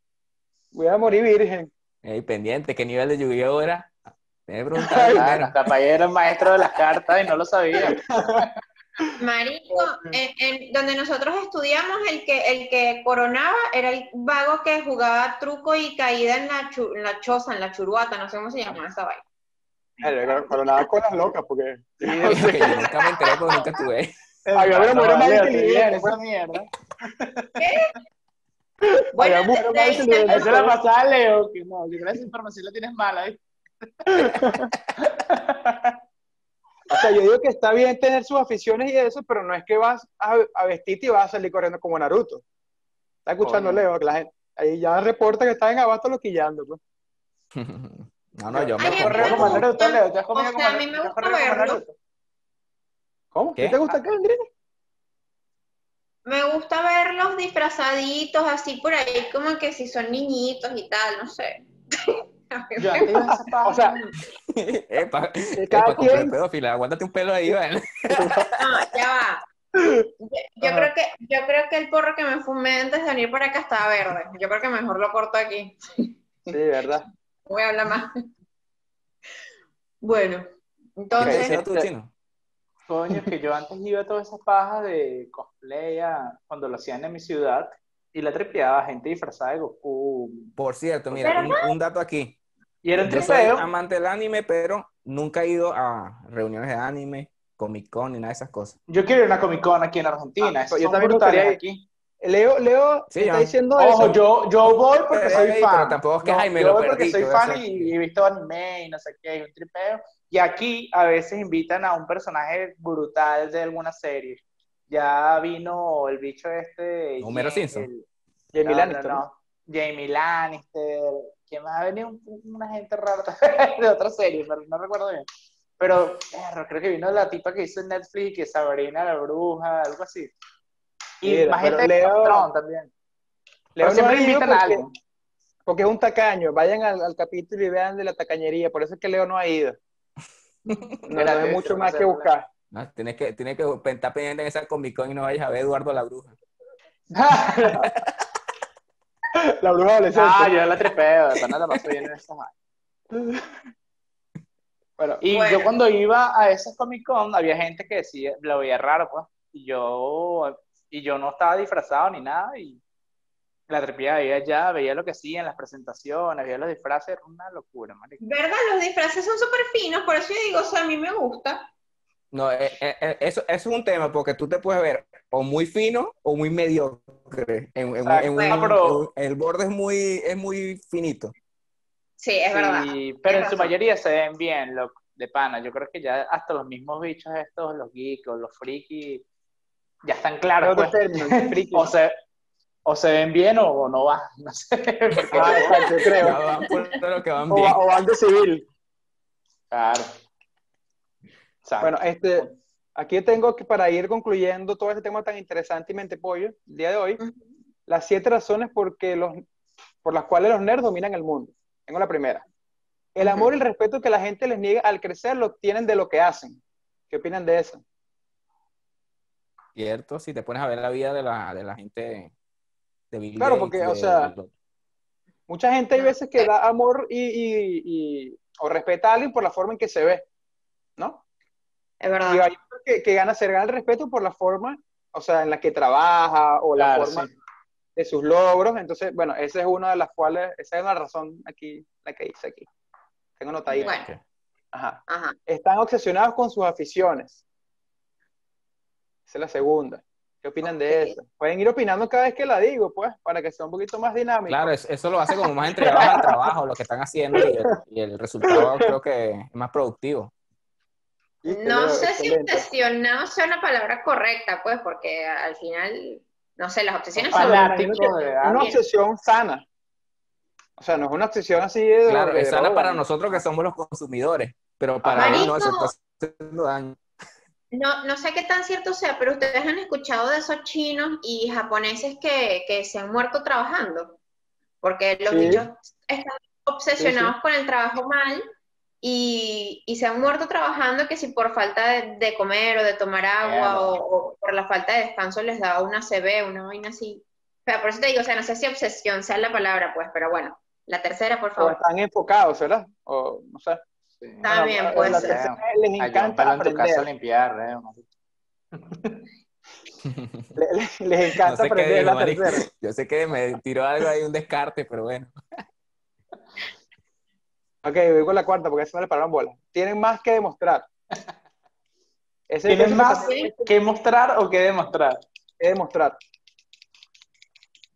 voy a morir virgen. Ey, pendiente, ¿qué nivel de Yu-Gi-Oh era? Me capaz era el maestro de las cartas y no lo sabía. Marico, en, en donde nosotros estudiamos, el que, el que coronaba era el vago que jugaba truco y caída en la, chu- en la choza, en la churuata, no sé cómo se llama esa vaina. Claro, nada con las locas, porque [LAUGHS] que yo nunca me enteré porque nunca estuve. Había una mujer más inteligente, esa mierda. Bueno, Había mujer más de- inteligente. Esa la pasaba a Leo, que no, yo creo que esa información la tienes mala, ¿eh? O sea, yo digo que está bien tener sus aficiones y eso, pero no es que vas a, a vestirte y vas a salir corriendo como Naruto. ¿Está escuchando, Coño. Leo? Que la gente, ahí ya reporta que está en abasto loquillando. Pues. [LAUGHS] No, no, yo me Ay, ¿Te has me corrido como. Naruto, Leo? ¿Te has comido O como sea, a mí me ¿Te has gusta verlo. Naruto? ¿Cómo? ¿Qué? ¿Qué te gusta Andrés? Me gusta verlos disfrazaditos así por ahí, como que si son niñitos y tal, no sé. [LAUGHS] Yo antes a esa. O sea, Epa, cada epa, compré quien- pedófila, aguántate un pelo ahí, ¿vale? No, ya va. Yo, Ajá. creo que, yo creo que el porro que me fumé antes de venir para acá estaba verde. Yo creo que mejor lo corto aquí. Sí, verdad. No voy a hablar más. Bueno, ¿Qué entonces, decía tú, chino? Coño, es que yo antes iba a todas esas pajas de cosplay a- cuando lo hacían en mi ciudad y la tripeaba gente disfrazada de Goku. Por cierto, mira, un, un dato aquí. Y era un Yo soy tripeo. amante del anime, pero nunca he ido a reuniones de anime, Comic Con ni nada de esas cosas. Yo quiero ir a una Comic Con aquí en Argentina. Ah, esas yo también gustaría ir. aquí. Leo, Leo Sí, está diciendo Ojo, eso. yo, yo voy porque soy fan. pero tampoco es que, No, ay, me yo lo voy porque perdí, soy fan y, y he visto anime y no sé qué, hay un tripeo. Y aquí a veces invitan a un personaje brutal de alguna serie. Ya vino el bicho este. Homero Simpson. Jamie no, Lannister, no, ¿no? no. Jamie Lannister. ¿Quién más ha venido? Un- Una gente rara [LAUGHS] de otra serie, pero no recuerdo bien. Pero perro, creo que vino la tipa que hizo en Netflix, que Sabrina la bruja, algo así. Y Mira, más gente de Leo- Thrones también. Leo Pero no siempre ido invitan a porque- alguien. Porque es un tacaño. Vayan al, al capítulo y vean de la tacañería. Por eso es que Leo no ha ido. [LAUGHS] No, no hay mucho más no que buscar. No, tienes que, tienes que estar pendiente en esa Comic Con y no vayas a ver Eduardo la Bruja. [LAUGHS] La bruja adolescente. ah, yo la trepeo, de pana la paso bien en vainas. Bueno, Y Bueno. yo cuando iba a esas Comic Con, había gente que decía, lo veía raro, pues. Y yo, y yo no estaba disfrazado ni nada, y la trepeaba, veía allá, veía lo que hacían, las presentaciones, veía los disfraces, era una locura, marico. ¿verdad? Los disfraces son súper finos, por eso yo digo, o sea, a mí me gusta. No, eh, eh, eh, eso, eso es un tema porque tú te puedes ver o muy fino o muy mediocre. En, en- Exacto. en un- Bueno, pero- en- el borde es muy, es muy finito. Sí, es verdad. Sí, pero en su mayoría se ven bien, loco, de pana. Yo creo que ya hasta los mismos bichos estos, los geeks o los frikis, ya están claros, pues. término, [LAUGHS] friki. O se, o se ven bien o, o no van, [LAUGHS] no sé. porque- Ah, yo creo. Van por lo que van O, o bando civil. Claro. Exacto. Bueno, este, aquí tengo que para ir concluyendo todo este tema tan interesante y mente pollo, el día de hoy, las siete razones por, los, por las cuales los nerds dominan el mundo. Tengo la primera. El amor y el respeto que la gente les niega al crecer lo tienen de lo que hacen. ¿Qué opinan de eso? Cierto, si te pones a ver la vida de la, de la gente de Bill Claro, Gates, porque, de- o sea, de- Mucha gente hay veces que da amor y, y- y- o respeta a alguien por la forma en que se ve, ¿no? Es Y verdad. hay que, que gana, se gana el respeto por la forma, o sea, en la que trabaja o la Claro, forma sí. de sus logros. Entonces, bueno, esa es una de las cuales, esa es una razón aquí, la que dice aquí. Tengo notadita. Bueno, Ajá. ajá. Están obsesionados con sus aficiones. Esa es la segunda. ¿Qué opinan de eso? Pueden ir opinando cada vez que la digo, pues, para que sea un poquito más dinámico. Claro, es- eso lo hace como más entregados al trabajo, lo que están haciendo y el, y el resultado [LAUGHS] creo que es más productivo. ¿Viste, No sé si obsesionado sea una palabra correcta, pues, porque al final, no sé, las obsesiones son una obsesión sana. O sea, no es una obsesión así de... Claro, de es sana droga, para ¿no? nosotros que somos los consumidores, pero para él no se está haciendo daño. No, no sé qué tan cierto sea, pero ustedes han escuchado de esos chinos y japoneses que, que se han muerto trabajando, porque los Sí. bichos están obsesionados con el trabajo mal y, y se han muerto trabajando que si por falta de, de comer o de tomar agua Mierda. o, o por la falta de descanso les da una CB, una vaina así. O sea, por eso te digo, o sea, no sé si obsesión sea la palabra, pues, pero bueno, la tercera, por O favor. están enfocados, ¿verdad? O no sé. Sí. Bien, Bueno, puede la tercera, Les encanta Ayúdalo en tu casa aprender. limpiar, eh, marico. [LAUGHS] Le- le- les encanta No sé qué aprender dijo, la marico. tercera. Yo sé que me tiró algo ahí, un descarte, pero bueno. Ok, voy con la cuarta porque eso no le pararon bola. Tienen más que demostrar. [LAUGHS] Ese ¿Tienes ese más que mostrar o que demostrar? que demostrar.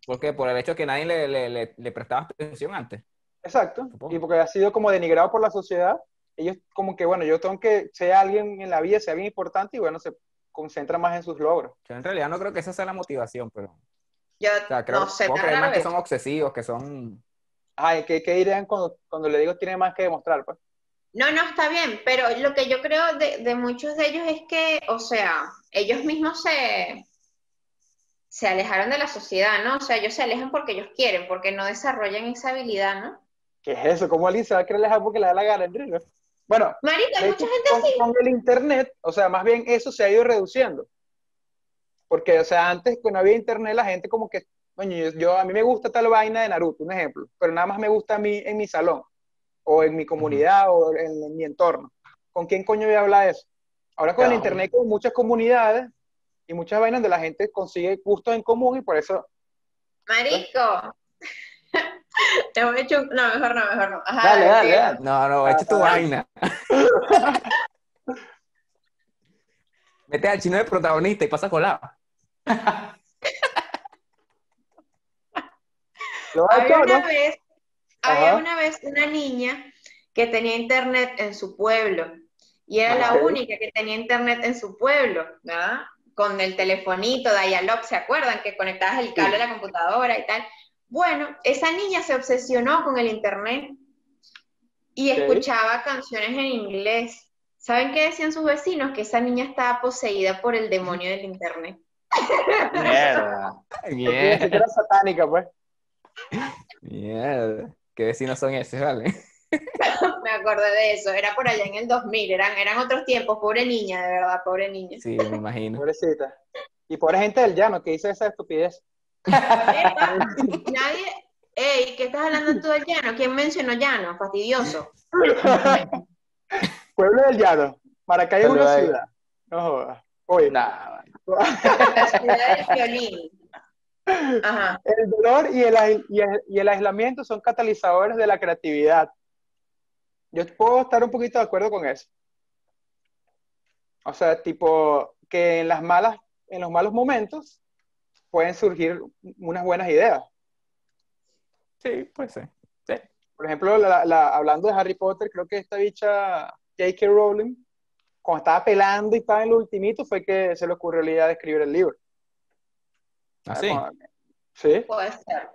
¿Por qué? Por el hecho de que nadie le, le, le, le prestaba atención antes. Exacto. Supongo. Y porque ha sido como denigrado por la sociedad, ellos como que, bueno, yo tengo que ser alguien en la vida, sea alguien importante y bueno, se concentra más en sus logros. Yo en realidad no creo que esa sea la motivación, pero. Yo O sea, creo, no sé, puedo está creer más raro que eso. son obsesivos, que son. Ay, ¿qué, qué dirían cuando, cuando le digo tiene más que demostrar? Pues? No, no, está bien, pero lo que yo creo de, de muchos de ellos es que, o sea, ellos mismos se, se alejaron de la sociedad, ¿no? O sea, ellos se alejan porque ellos quieren, porque no desarrollan esa habilidad, ¿no? ¿Qué es eso? ¿Cómo alguien se va a querer alejar porque le da la gana, Enrique? Bueno, Marica, hay mucha gente con, así. con el internet, o sea, más bien eso se ha ido reduciendo. Porque, o sea, antes cuando había internet, la gente como que, coño, yo, yo- a mí me gusta tal vaina de Naruto, un ejemplo, pero nada más me gusta a mí en mi salón, o en mi comunidad, o en, en mi entorno. ¿Con quién coño voy a hablar de eso? Ahora con el internet, con muchas comunidades y muchas vainas donde la gente consigue gustos en común y por eso, Marico. [LAUGHS] Te voy a echar un- No, mejor no, mejor no. Ajá, Dale, dale, dale. No, no, echa tu vaina. [LAUGHS] Mete al chino de protagonista y pasa colado. [LAUGHS] ¿lo has Había una no? vez, había una vez una niña que tenía internet en su pueblo y era la única que tenía internet en su pueblo, ¿verdad? Con el telefonito, dial-up, ¿se acuerdan? Que conectabas el cable a la computadora y tal. Bueno, esa niña se obsesionó con el internet y escuchaba canciones en inglés. ¿Saben qué decían sus vecinos? Que esa niña estaba poseída por el demonio del internet. Mierda. [LAUGHS] Siquiera era satánica, pues. Mierda. ¿Qué vecinos son esos, vale? [LAUGHS] Me acordé de eso, era por allá en el 2000, eran, eran otros tiempos, pobre niña, de verdad, pobre niña. Sí, me imagino. Pobrecita. Y pobre gente del llano que dice esa estupidez. Epa, nadie, ey, ¿qué estás hablando tú del llano? ¿Quién mencionó llano? Fastidioso. [LAUGHS] Pueblo del llano. Maracay es una ciudad. No jodas. Oye, Nah, La ciudad del violín. Ajá. el dolor y el, y, el, y el aislamiento son catalizadores de la creatividad. Yo puedo estar un poquito de acuerdo con eso. O sea, tipo, que en las malas, en los malos momentos pueden surgir unas buenas ideas. Sí, puede ser. Sí. Por ejemplo, la- la- hablando de Harry Potter, creo que esta bicha J.K. Rowling, cuando estaba pelando y estaba en lo ultimito, fue que se le ocurrió la idea de escribir el libro. ¿Ah, sí? Sí. Puede ser.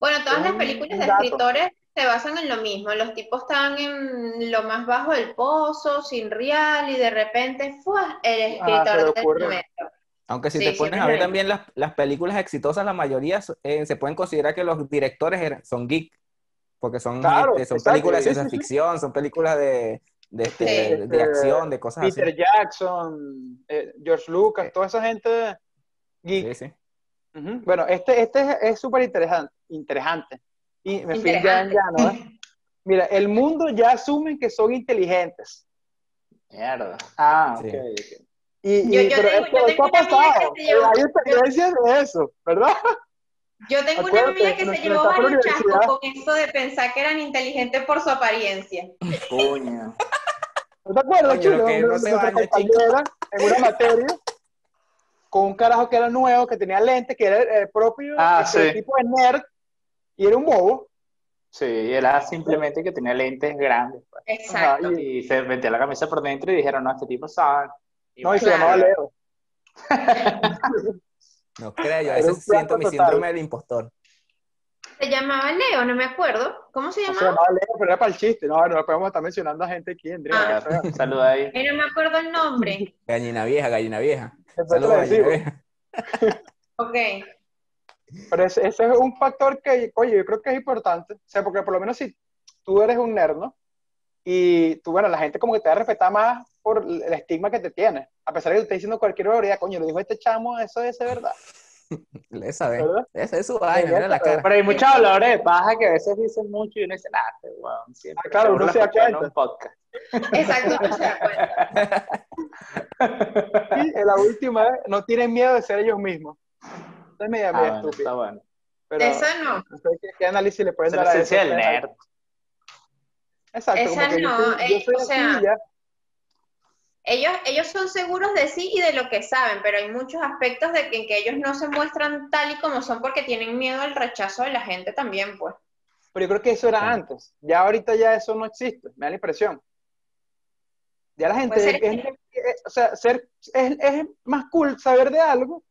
Bueno, todas las películas de dato. escritores se basan en lo mismo. Los tipos están en lo más bajo del pozo, sin real, y de repente, ¡fua! el Ah, escritor del ocurre. momento. Aunque si Sí, te pones a ver también las, las películas exitosas, la mayoría eh, se pueden considerar que los directores eran- son geek, porque son, Claro, este, son películas de ciencia ficción, son películas de, de, este, Sí. de- de acción, de cosas Peter así. Jackson, eh, George Lucas, Sí. toda esa gente geek. Sí, sí. Ujú. Bueno, este, este es- es súper interesante, interesante. Y me fui ya en llano, ¿eh? Mira, el mundo ya asume que son inteligentes. Mierda. Ah, Sí. ok. Y, y- Yo- yo pero tengo- esto, yo esto tengo ha una pasado. que se llevó- Hay experiencias de eso, ¿verdad? Yo tengo una Acuérdate, amiga que se nuestra llevó etapa de varios chascos con eso de pensar que eran inteligentes por su apariencia. Coño. ¿No te acuerdas, chulo? que no Una- se nuestra baña, compañera en una materia con un carajo que era nuevo, que tenía lentes, que era el, el propio Ah, este, sí. tipo de nerd, y era un bobo. Sí, era simplemente que tenía lentes grandes. pues. Exacto. Ajá, Y se metió la camisa por dentro y dijeron, no, este tipo sabe. Y No, y se llamaba Leo. [LAUGHS] No creo, yo a veces siento mi total. síndrome del impostor. Se llamaba Leo, no me acuerdo. ¿Cómo se No se llamaba? llamaba Leo, pero era para el chiste. No, no podemos estar mencionando a gente aquí, Andrea. Ah. Saluda ahí. Eh, no me acuerdo el nombre. Gallina vieja, gallina vieja. Saludos. [LAUGHS] Ok. Pero ese, ese es un factor que, oye, yo creo que es importante. O sea, porque por lo menos si tú eres un nerd, ¿no? Y tú, bueno, la gente como que te va a respetar más por el estigma que te tiene. A pesar de que te esté diciendo cualquier barbaridad, coño, lo dijo este chamo, eso es verdad, [LAUGHS] Le sabe. Esa es su vaina, mira la cara. Pero hay muchos habladores de paja que a veces dicen mucho y uno dice, este weón siempre Ah, claro, uno se da en un podcast. Exacto, no se da cuenta. Y en la última vez, no tienen miedo de ser ellos mismos. Entonces me Ah, llamé bueno, estúpido. está bueno. Pero Esa no. no sé qué, qué análisis le pueden es dar la a eso. esencia del nerd. Exacto, Esa como que yo no, soy- yo eh, soy o sea, ya. Ellos, ellos son seguros de sí y de lo que saben, pero hay muchos aspectos de que, en que ellos no se muestran tal y como son porque tienen miedo al rechazo de la gente también, pues. Pero yo creo que eso era Sí. antes. Ya ahorita ya eso no existe, me da la impresión. Ya la gente, ser es, es- o sea, ser, es, es más cool saber de algo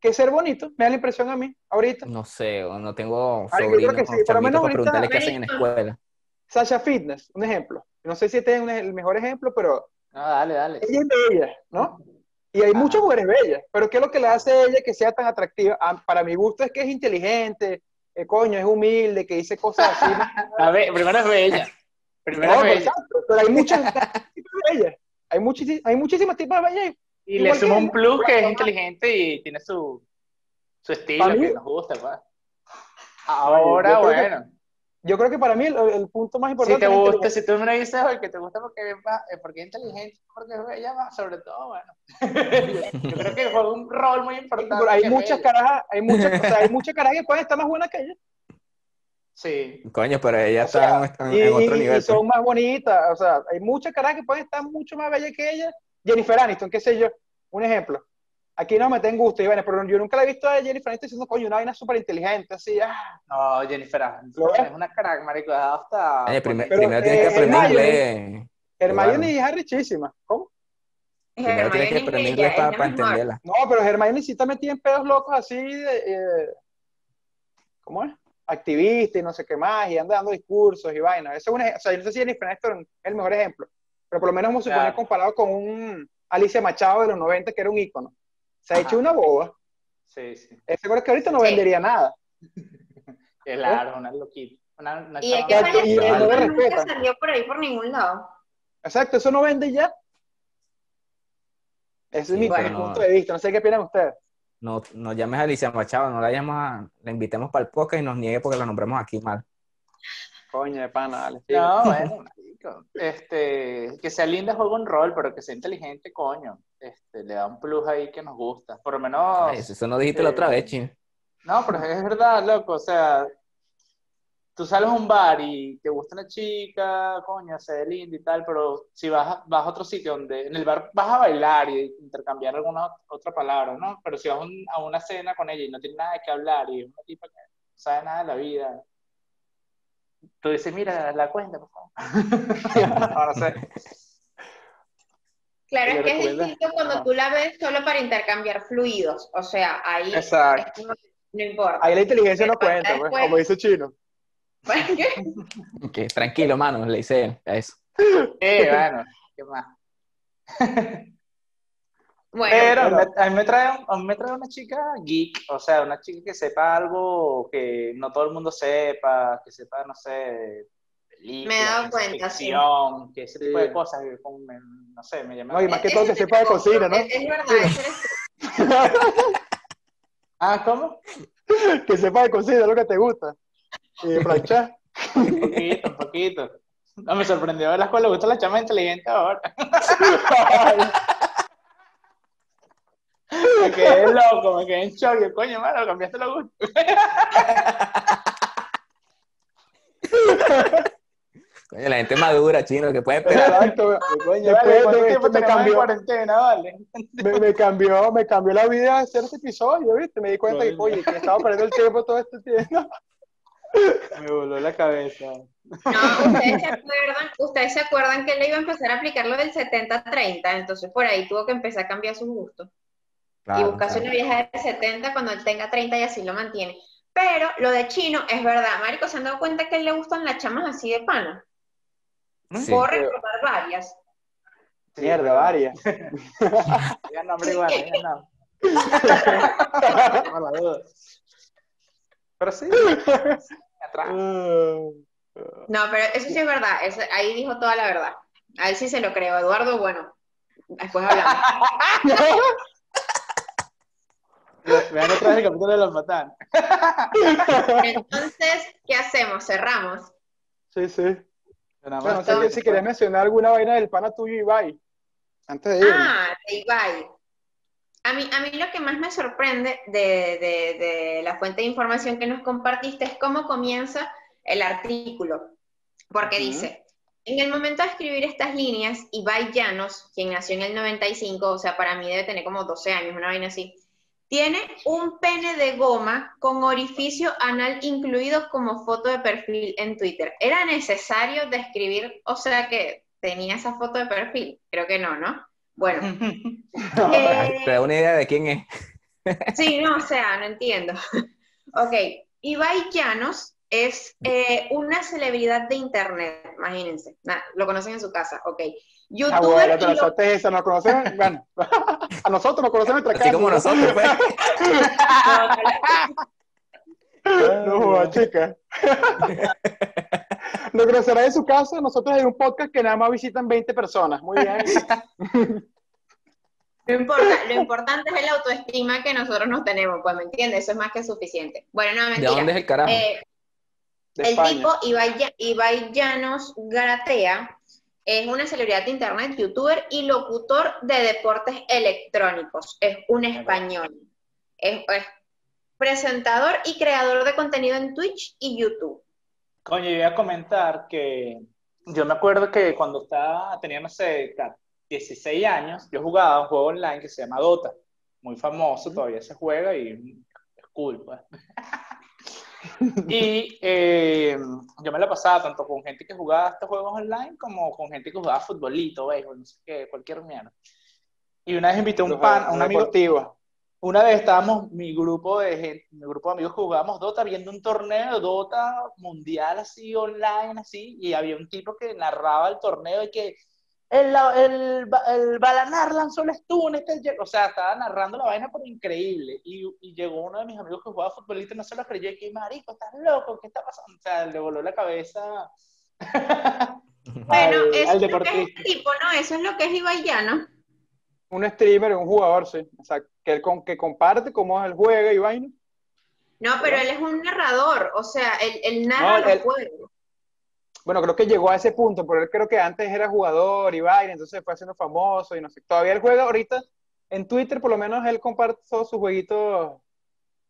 que ser bonito, me da la impresión a mí, ahorita. No sé, o no tengo Ay, yo creo sobrinos que sí, por lo chamitos menos para ahorita- preguntarle qué hacen en la escuela. Sasha Fitness, un ejemplo. No sé si este es un- el mejor ejemplo, pero No, dale, dale. ella es bella, ¿no? Y hay Ajá. muchas mujeres bellas, pero ¿qué es lo que le hace a ella que sea tan atractiva? Ah, para mi gusto es que es inteligente, eh, coño, es humilde, que dice cosas así. [LAUGHS] A ver, primero es bella. Primero No, pero hay muchas [LAUGHS] tipos de bellas. Hay, muchis- hay muchísimos tipos de bellas. Y le suma un plus que es inteligente y tiene su, su estilo que nos gusta, pues. Ahora, yo creo que- bueno. Yo creo que para mí el, el punto más Si importante te es la gusta, si tú me dices oye, que te gusta porque es, eh, porque es inteligente, porque es bella, sobre todo, bueno. [LAUGHS] yo, creo que juega un rol muy importante. Pero hay muchas carajas, hay muchas, o sea, hay muchas carajas que pueden estar más buenas que ella. Sí. Coño, pero ella O está sea, en, y, en otro y- y nivel. pues. son más bonitas. O sea, hay muchas carajas que pueden estar mucho más bellas que ella. Jennifer Aniston, qué sé yo. Un ejemplo. Aquí no me tengo gusto, Iván, pero yo nunca la he visto a Jennifer Aniston diciendo, coño, una vaina súper inteligente, así, ah. No, Jennifer Aniston es una crack, marico, hasta... Oye, primer- Pero, primero tienes que aprender Hermione- inglés. Hermione es arrechísima. ¿Cómo? Primero tienes que aprender inglés para, entenderla. No, pero Hermione sí está metida en pedos locos así de, eh, ¿cómo es? Activista y no sé qué más, y anda dando discursos y vainas. Eso es un ej- o sea, yo no sé si Jennifer Aniston es el mejor ejemplo, pero por lo menos vamos a suponer Claro. comparado con un Alicia Machado de los 90 que era un ícono. Se ha Ajá. hecho una boba. Sí, sí. Ese creo que ahorita no Sí. vendería nada. [LAUGHS] Claro, una loquita. Una, una Y es chava que y que no nunca salió por ahí por ningún lado. Exacto, eso no vende ya. Ese Sí, es mi bueno, mi no. punto de vista. No sé qué opinan ustedes. No, no llames a Alicia Machado, no la llames a, la invitemos para el podcast y nos niegue porque la nombramos aquí mal. Coño, de pana, dale. No, bueno, [LAUGHS] marico. Este, que sea linda juega un rol, pero que sea inteligente, coño. Este, le da un plus ahí que nos gusta. Por lo menos. Ay, eso, eso no dijiste la eh, otra vez, chino. No, pero es verdad, loco. O sea, tú sales a un bar y te gusta una chica, coño, se ve linda y tal, pero si vas a, vas a otro sitio donde en el bar vas a bailar y intercambiar alguna otra palabra, ¿no? Pero si vas a, un- a una cena con ella y no tiene nada qué hablar y es una tipa que no sabe nada de la vida, tú dices, mira, la cuenta, por favor. [LAUGHS] No, no sé. Claro, ¿Le es que es distinto cuando tú la ves solo para intercambiar fluidos. O sea, ahí Exacto. es que no importa. Ahí la inteligencia no cuenta, pues, como dice Chino. Bueno, ¿qué? Que tranquilo, mano, le hice a eso. [LAUGHS] Eh, bueno, ¿qué más? [LAUGHS] Bueno, Pero pero- me- a mí me trae, a mí me trae una chica geek, o sea, una chica que sepa algo que no todo el mundo sepa, que sepa, no sé, películas, Me he dado cuenta, sí. ficción, que ese tipo Sí. de cosas, que como me- no sé, me llama. No, y más que ese todo que sepa de cocina, ¿no? Es, es verdad, ese eres [LAUGHS] tú. Ah, ¿cómo? que sepa de cocina, lo que te gusta. Y planchar. Un poquito, un poquito. No, me sorprendió ver las cosas, le gusta la chama inteligente ahora. Me quedé loco, me quedé en shock, yo, coño, mano, cambiaste los gustos. Coño, la gente madura, chino, que puede esperar. Exacto. Coño, Después vale, ¿cuánto de tiempo me cambió, cuarentena, vale? me, me cambió, me cambió la vida hacer este episodio, ¿viste? Me di cuenta que, oye, que estaba perdiendo el tiempo todo este tiempo. [LAUGHS] Me voló la cabeza. No, ustedes se [LAUGHS] acuerdan, ustedes se acuerdan que él iba a empezar a aplicar lo del 70-30, entonces por ahí tuvo que empezar a cambiar sus gustos. y Claro, buscarse claro. una vieja de 70 cuando él tenga 30 y así lo mantiene. Pero lo de chino es verdad, Marico, ¿se han dado cuenta que a él le gustan las chamas así de pana? Sí. Puedo recordar varias. Mierda, varias. [LAUGHS] Ya nombre igual, ya no. Por la duda. Pero sí, atrás. No, pero eso sí es verdad, eso- ahí dijo toda la verdad. A él sí se lo creo, Eduardo, bueno, después hablamos. [LAUGHS] Vean otra vez el capítulo de los matan. Entonces, ¿qué hacemos? Cerramos. Sí, sí. Nada Bueno, no sé si querés mencionar alguna vaina del pana tuyo, Ibai. Antes de ir. Ah, de Ibai. A mí, a mí lo que más me sorprende de, de- de la fuente de información que nos compartiste es cómo comienza el artículo. Porque dice, en el momento de escribir estas líneas, Ibai Llanos, quien nació en el 95, o sea, para mí debe tener como 12 años, una vaina así, tiene un pene de goma con orificio anal incluido como foto de perfil en Twitter. ¿Era necesario describir, o sea, que tenía esa foto de perfil? Creo que no, ¿no? Bueno. [LAUGHS] eh, Te da una idea de quién es. [LAUGHS] Sí, no, o sea, no entiendo. [LAUGHS] Ok, Ibai Llanos es eh, una celebridad de internet, imagínense. Nah, lo conocen en su casa, ok. Ah, Youtuber bueno, te y lo- esa, nos conocen, bueno, a nosotros nos conocen en nuestra Así casa. como nosotros, pues. [LAUGHS] No, joda, chica. Nos conocerá en su casa, nosotros en un podcast que nada más visitan 20 personas. Muy bien. [LAUGHS] No importa, lo importante es el autoestima que nosotros nos tenemos, pues, ¿me entiendes? Eso es más que suficiente. Bueno, no, ¿De mentira. dónde es el carajo? Eh, De el España. tipo Ibai, Ibai Llanos Garatea es una celebridad de internet, youtuber y locutor de deportes electrónicos. Es un español. Es, es presentador y creador de contenido en Twitch y YouTube. Coño, yo iba a comentar que yo me acuerdo que cuando estaba, tenía, no sé, ca- 16 años, yo jugaba un juego online que se llama Dota, muy famoso, todavía se juega y es cool, pues. [LAUGHS] Y eh, yo me la pasaba tanto con gente que jugaba estos juegos online como con gente que jugaba futbolito, béisbol, no sé qué, cualquier mierda. Y una vez invité a un Los- pan, a un amigo, deportivos. Una vez estábamos, mi grupo de gente, mi grupo de amigos jugábamos Dota, viendo un torneo de Dota mundial así, online, así, y había un tipo que narraba el torneo y que el, el, el Balanar lanzó el stun, este, o sea, estaba narrando la vaina por increíble, y, y llegó uno de mis amigos que jugaba futbolito y no se lo creyó, y que, marico, estás loco, ¿qué está pasando? O sea, le voló la cabeza [LAUGHS] Bueno, al, eso al es lo que es este tipo, ¿no? Eso es lo que es Ibai. Un streamer, un jugador, sí. O sea, que, él con, que comparte cómo él juega y vaina. No, pero él es un narrador, o sea, él, él narra No, los él- juegos. Bueno, creo que llegó a ese punto, pero él creo que antes era jugador y vaina, entonces fue haciendo famoso y no sé. Todavía él juega ahorita en Twitter, por lo menos él comparte todos sus jueguitos,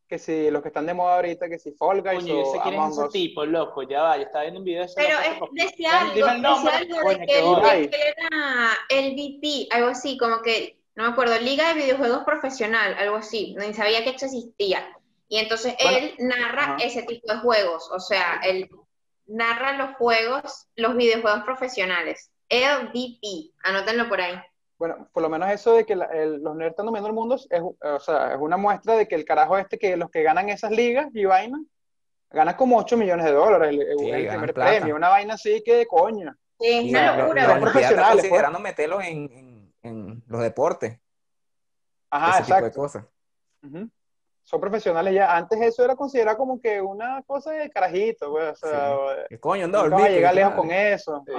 que si los que están de moda ahorita, que si Fall Guys yo o quién es ese Us. tipo, loco, ya va, yo estaba viendo un video de ese Pero loco es, decía algo, decía algo de que él, que era el VP, algo así, como que, no me acuerdo, Liga de Videojuegos Profesional, algo así, ni sabía que eso existía. Y entonces Bueno, él narra ese tipo de juegos, o sea, él narra los juegos, los videojuegos profesionales. El VP, anótenlo por ahí. Bueno, por lo menos eso de que la- el- los nerds están dominando el mundo es, o sea, es una muestra de que el carajo este, que los que ganan esas ligas y vaina, ganan como 8 millones de dólares el, Sí, primer plata. premio, una vaina así que de coño. Sí, es una locura. Olimpiada está profesionales, pues. considerando meterlos en, en- en los deportes, Ajá, ese tipo de exacto. cosas. Son profesionales ya. Antes eso era considerado como que una cosa de carajito, güey. O sea, ¿Qué coño? No, olvídate, llegar lejos con eso. Sí,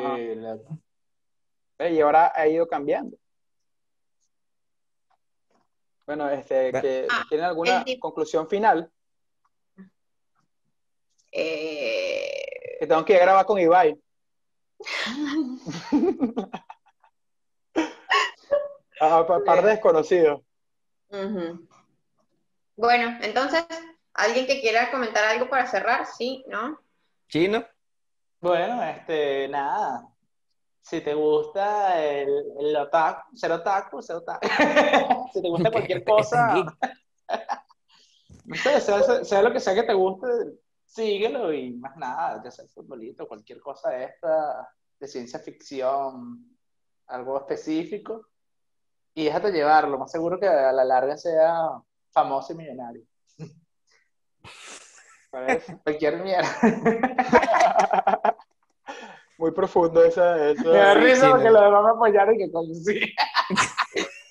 Y ahora ha ido cambiando. Bueno, este, que, Ah, ¿tienen alguna el conclusión final? Eh, Que tengo que ir a grabar con Ibai. [LAUGHS] Par de desconocidos. Bueno, entonces, ¿alguien que quiera comentar algo para cerrar? Sí, ¿no? Chino, Bueno, este, nada. Si te gusta el, el otaku, ser otaku, ser otaku. [LAUGHS] si te gusta cualquier cosa, [LAUGHS] no sé, sea, sea lo que sea que te guste, síguelo y más nada, ya sea futbolito, cualquier cosa de esta, de ciencia ficción, algo específico, y déjate llevar, lo más seguro que a la larga sea famoso y millonario. [LAUGHS] Cualquier mierda. Muy profundo esa. esa- Me da risa sí, porque no. los demás me apoyaron y que coño, sí.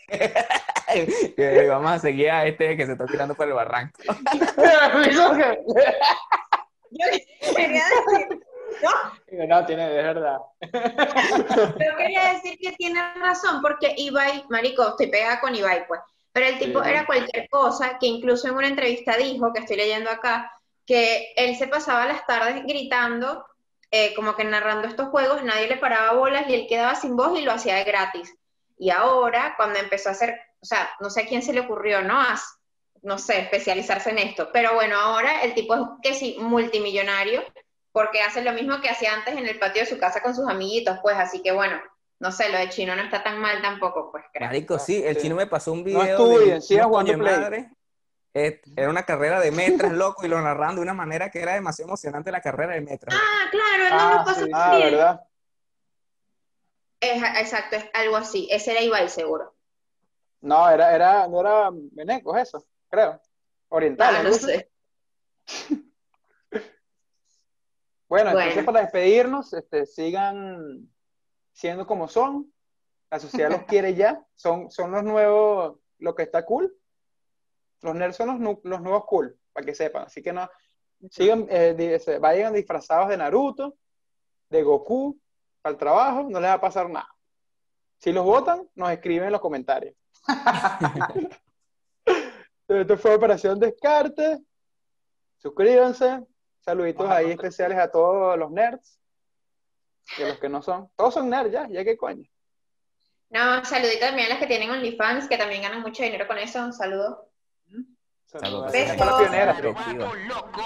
[LAUGHS] Que vamos a seguir a este que se está tirando por el barranco. [LAUGHS] Me da risa porque- Yo quería decir, no, tiene, es verdad. Yo quería decir que tiene razón, porque Ibai, marico, estoy pegada con Ibai, pues. Pero el tipo Sí. era cualquier cosa, que incluso en una entrevista dijo, que estoy leyendo acá, que él se pasaba las tardes gritando, eh, como que narrando estos juegos, nadie le paraba bolas y él quedaba sin voz y lo hacía de gratis. Y ahora, cuando empezó a hacer, o sea, no sé a quién se le ocurrió, ¿no? A, no sé, especializarse en esto. Pero bueno, ahora el tipo es que sí, multimillonario, porque hace lo mismo que hacía antes en el patio de su casa con sus amiguitos, pues, así que bueno, no sé, lo de chino no está tan mal tampoco, pues creo. Marico, sí, el Sí. chino me pasó un No video estudien, de jugando Play. madre. Era una carrera de metras, loco, y lo narraron de una manera que era demasiado emocionante la carrera de metras. Ah, claro, él no Ah, lo pasa sí. Ah, también. ¿verdad? Es, exacto, es algo así. Ese era Ibai, seguro. No, era, era, no era venecos eso, creo. Orientales. Ah, no sé. Bueno, Bueno. entonces para despedirnos, este, sigan siendo como son. La sociedad los [LAUGHS] quiere ya. Son, son los nuevos, lo que está cool. Los nerds son los, nu- los nuevos cool, para que sepan. Así que no, sigan, eh, se- vayan disfrazados de Naruto, de Goku, al trabajo, no les va a pasar nada. Si los votan, nos escriben en los comentarios. [LAUGHS] Esto fue Operación Descarte. Suscríbanse. Saluditos ahí especiales a todos los nerds y a los que no son. Todos son nerds ya, ya que coño. No, saludito también a los que tienen OnlyFans, que también ganan mucho dinero con eso. Un saludo. Saludos. Esa fue la pionera. Directiva. loco.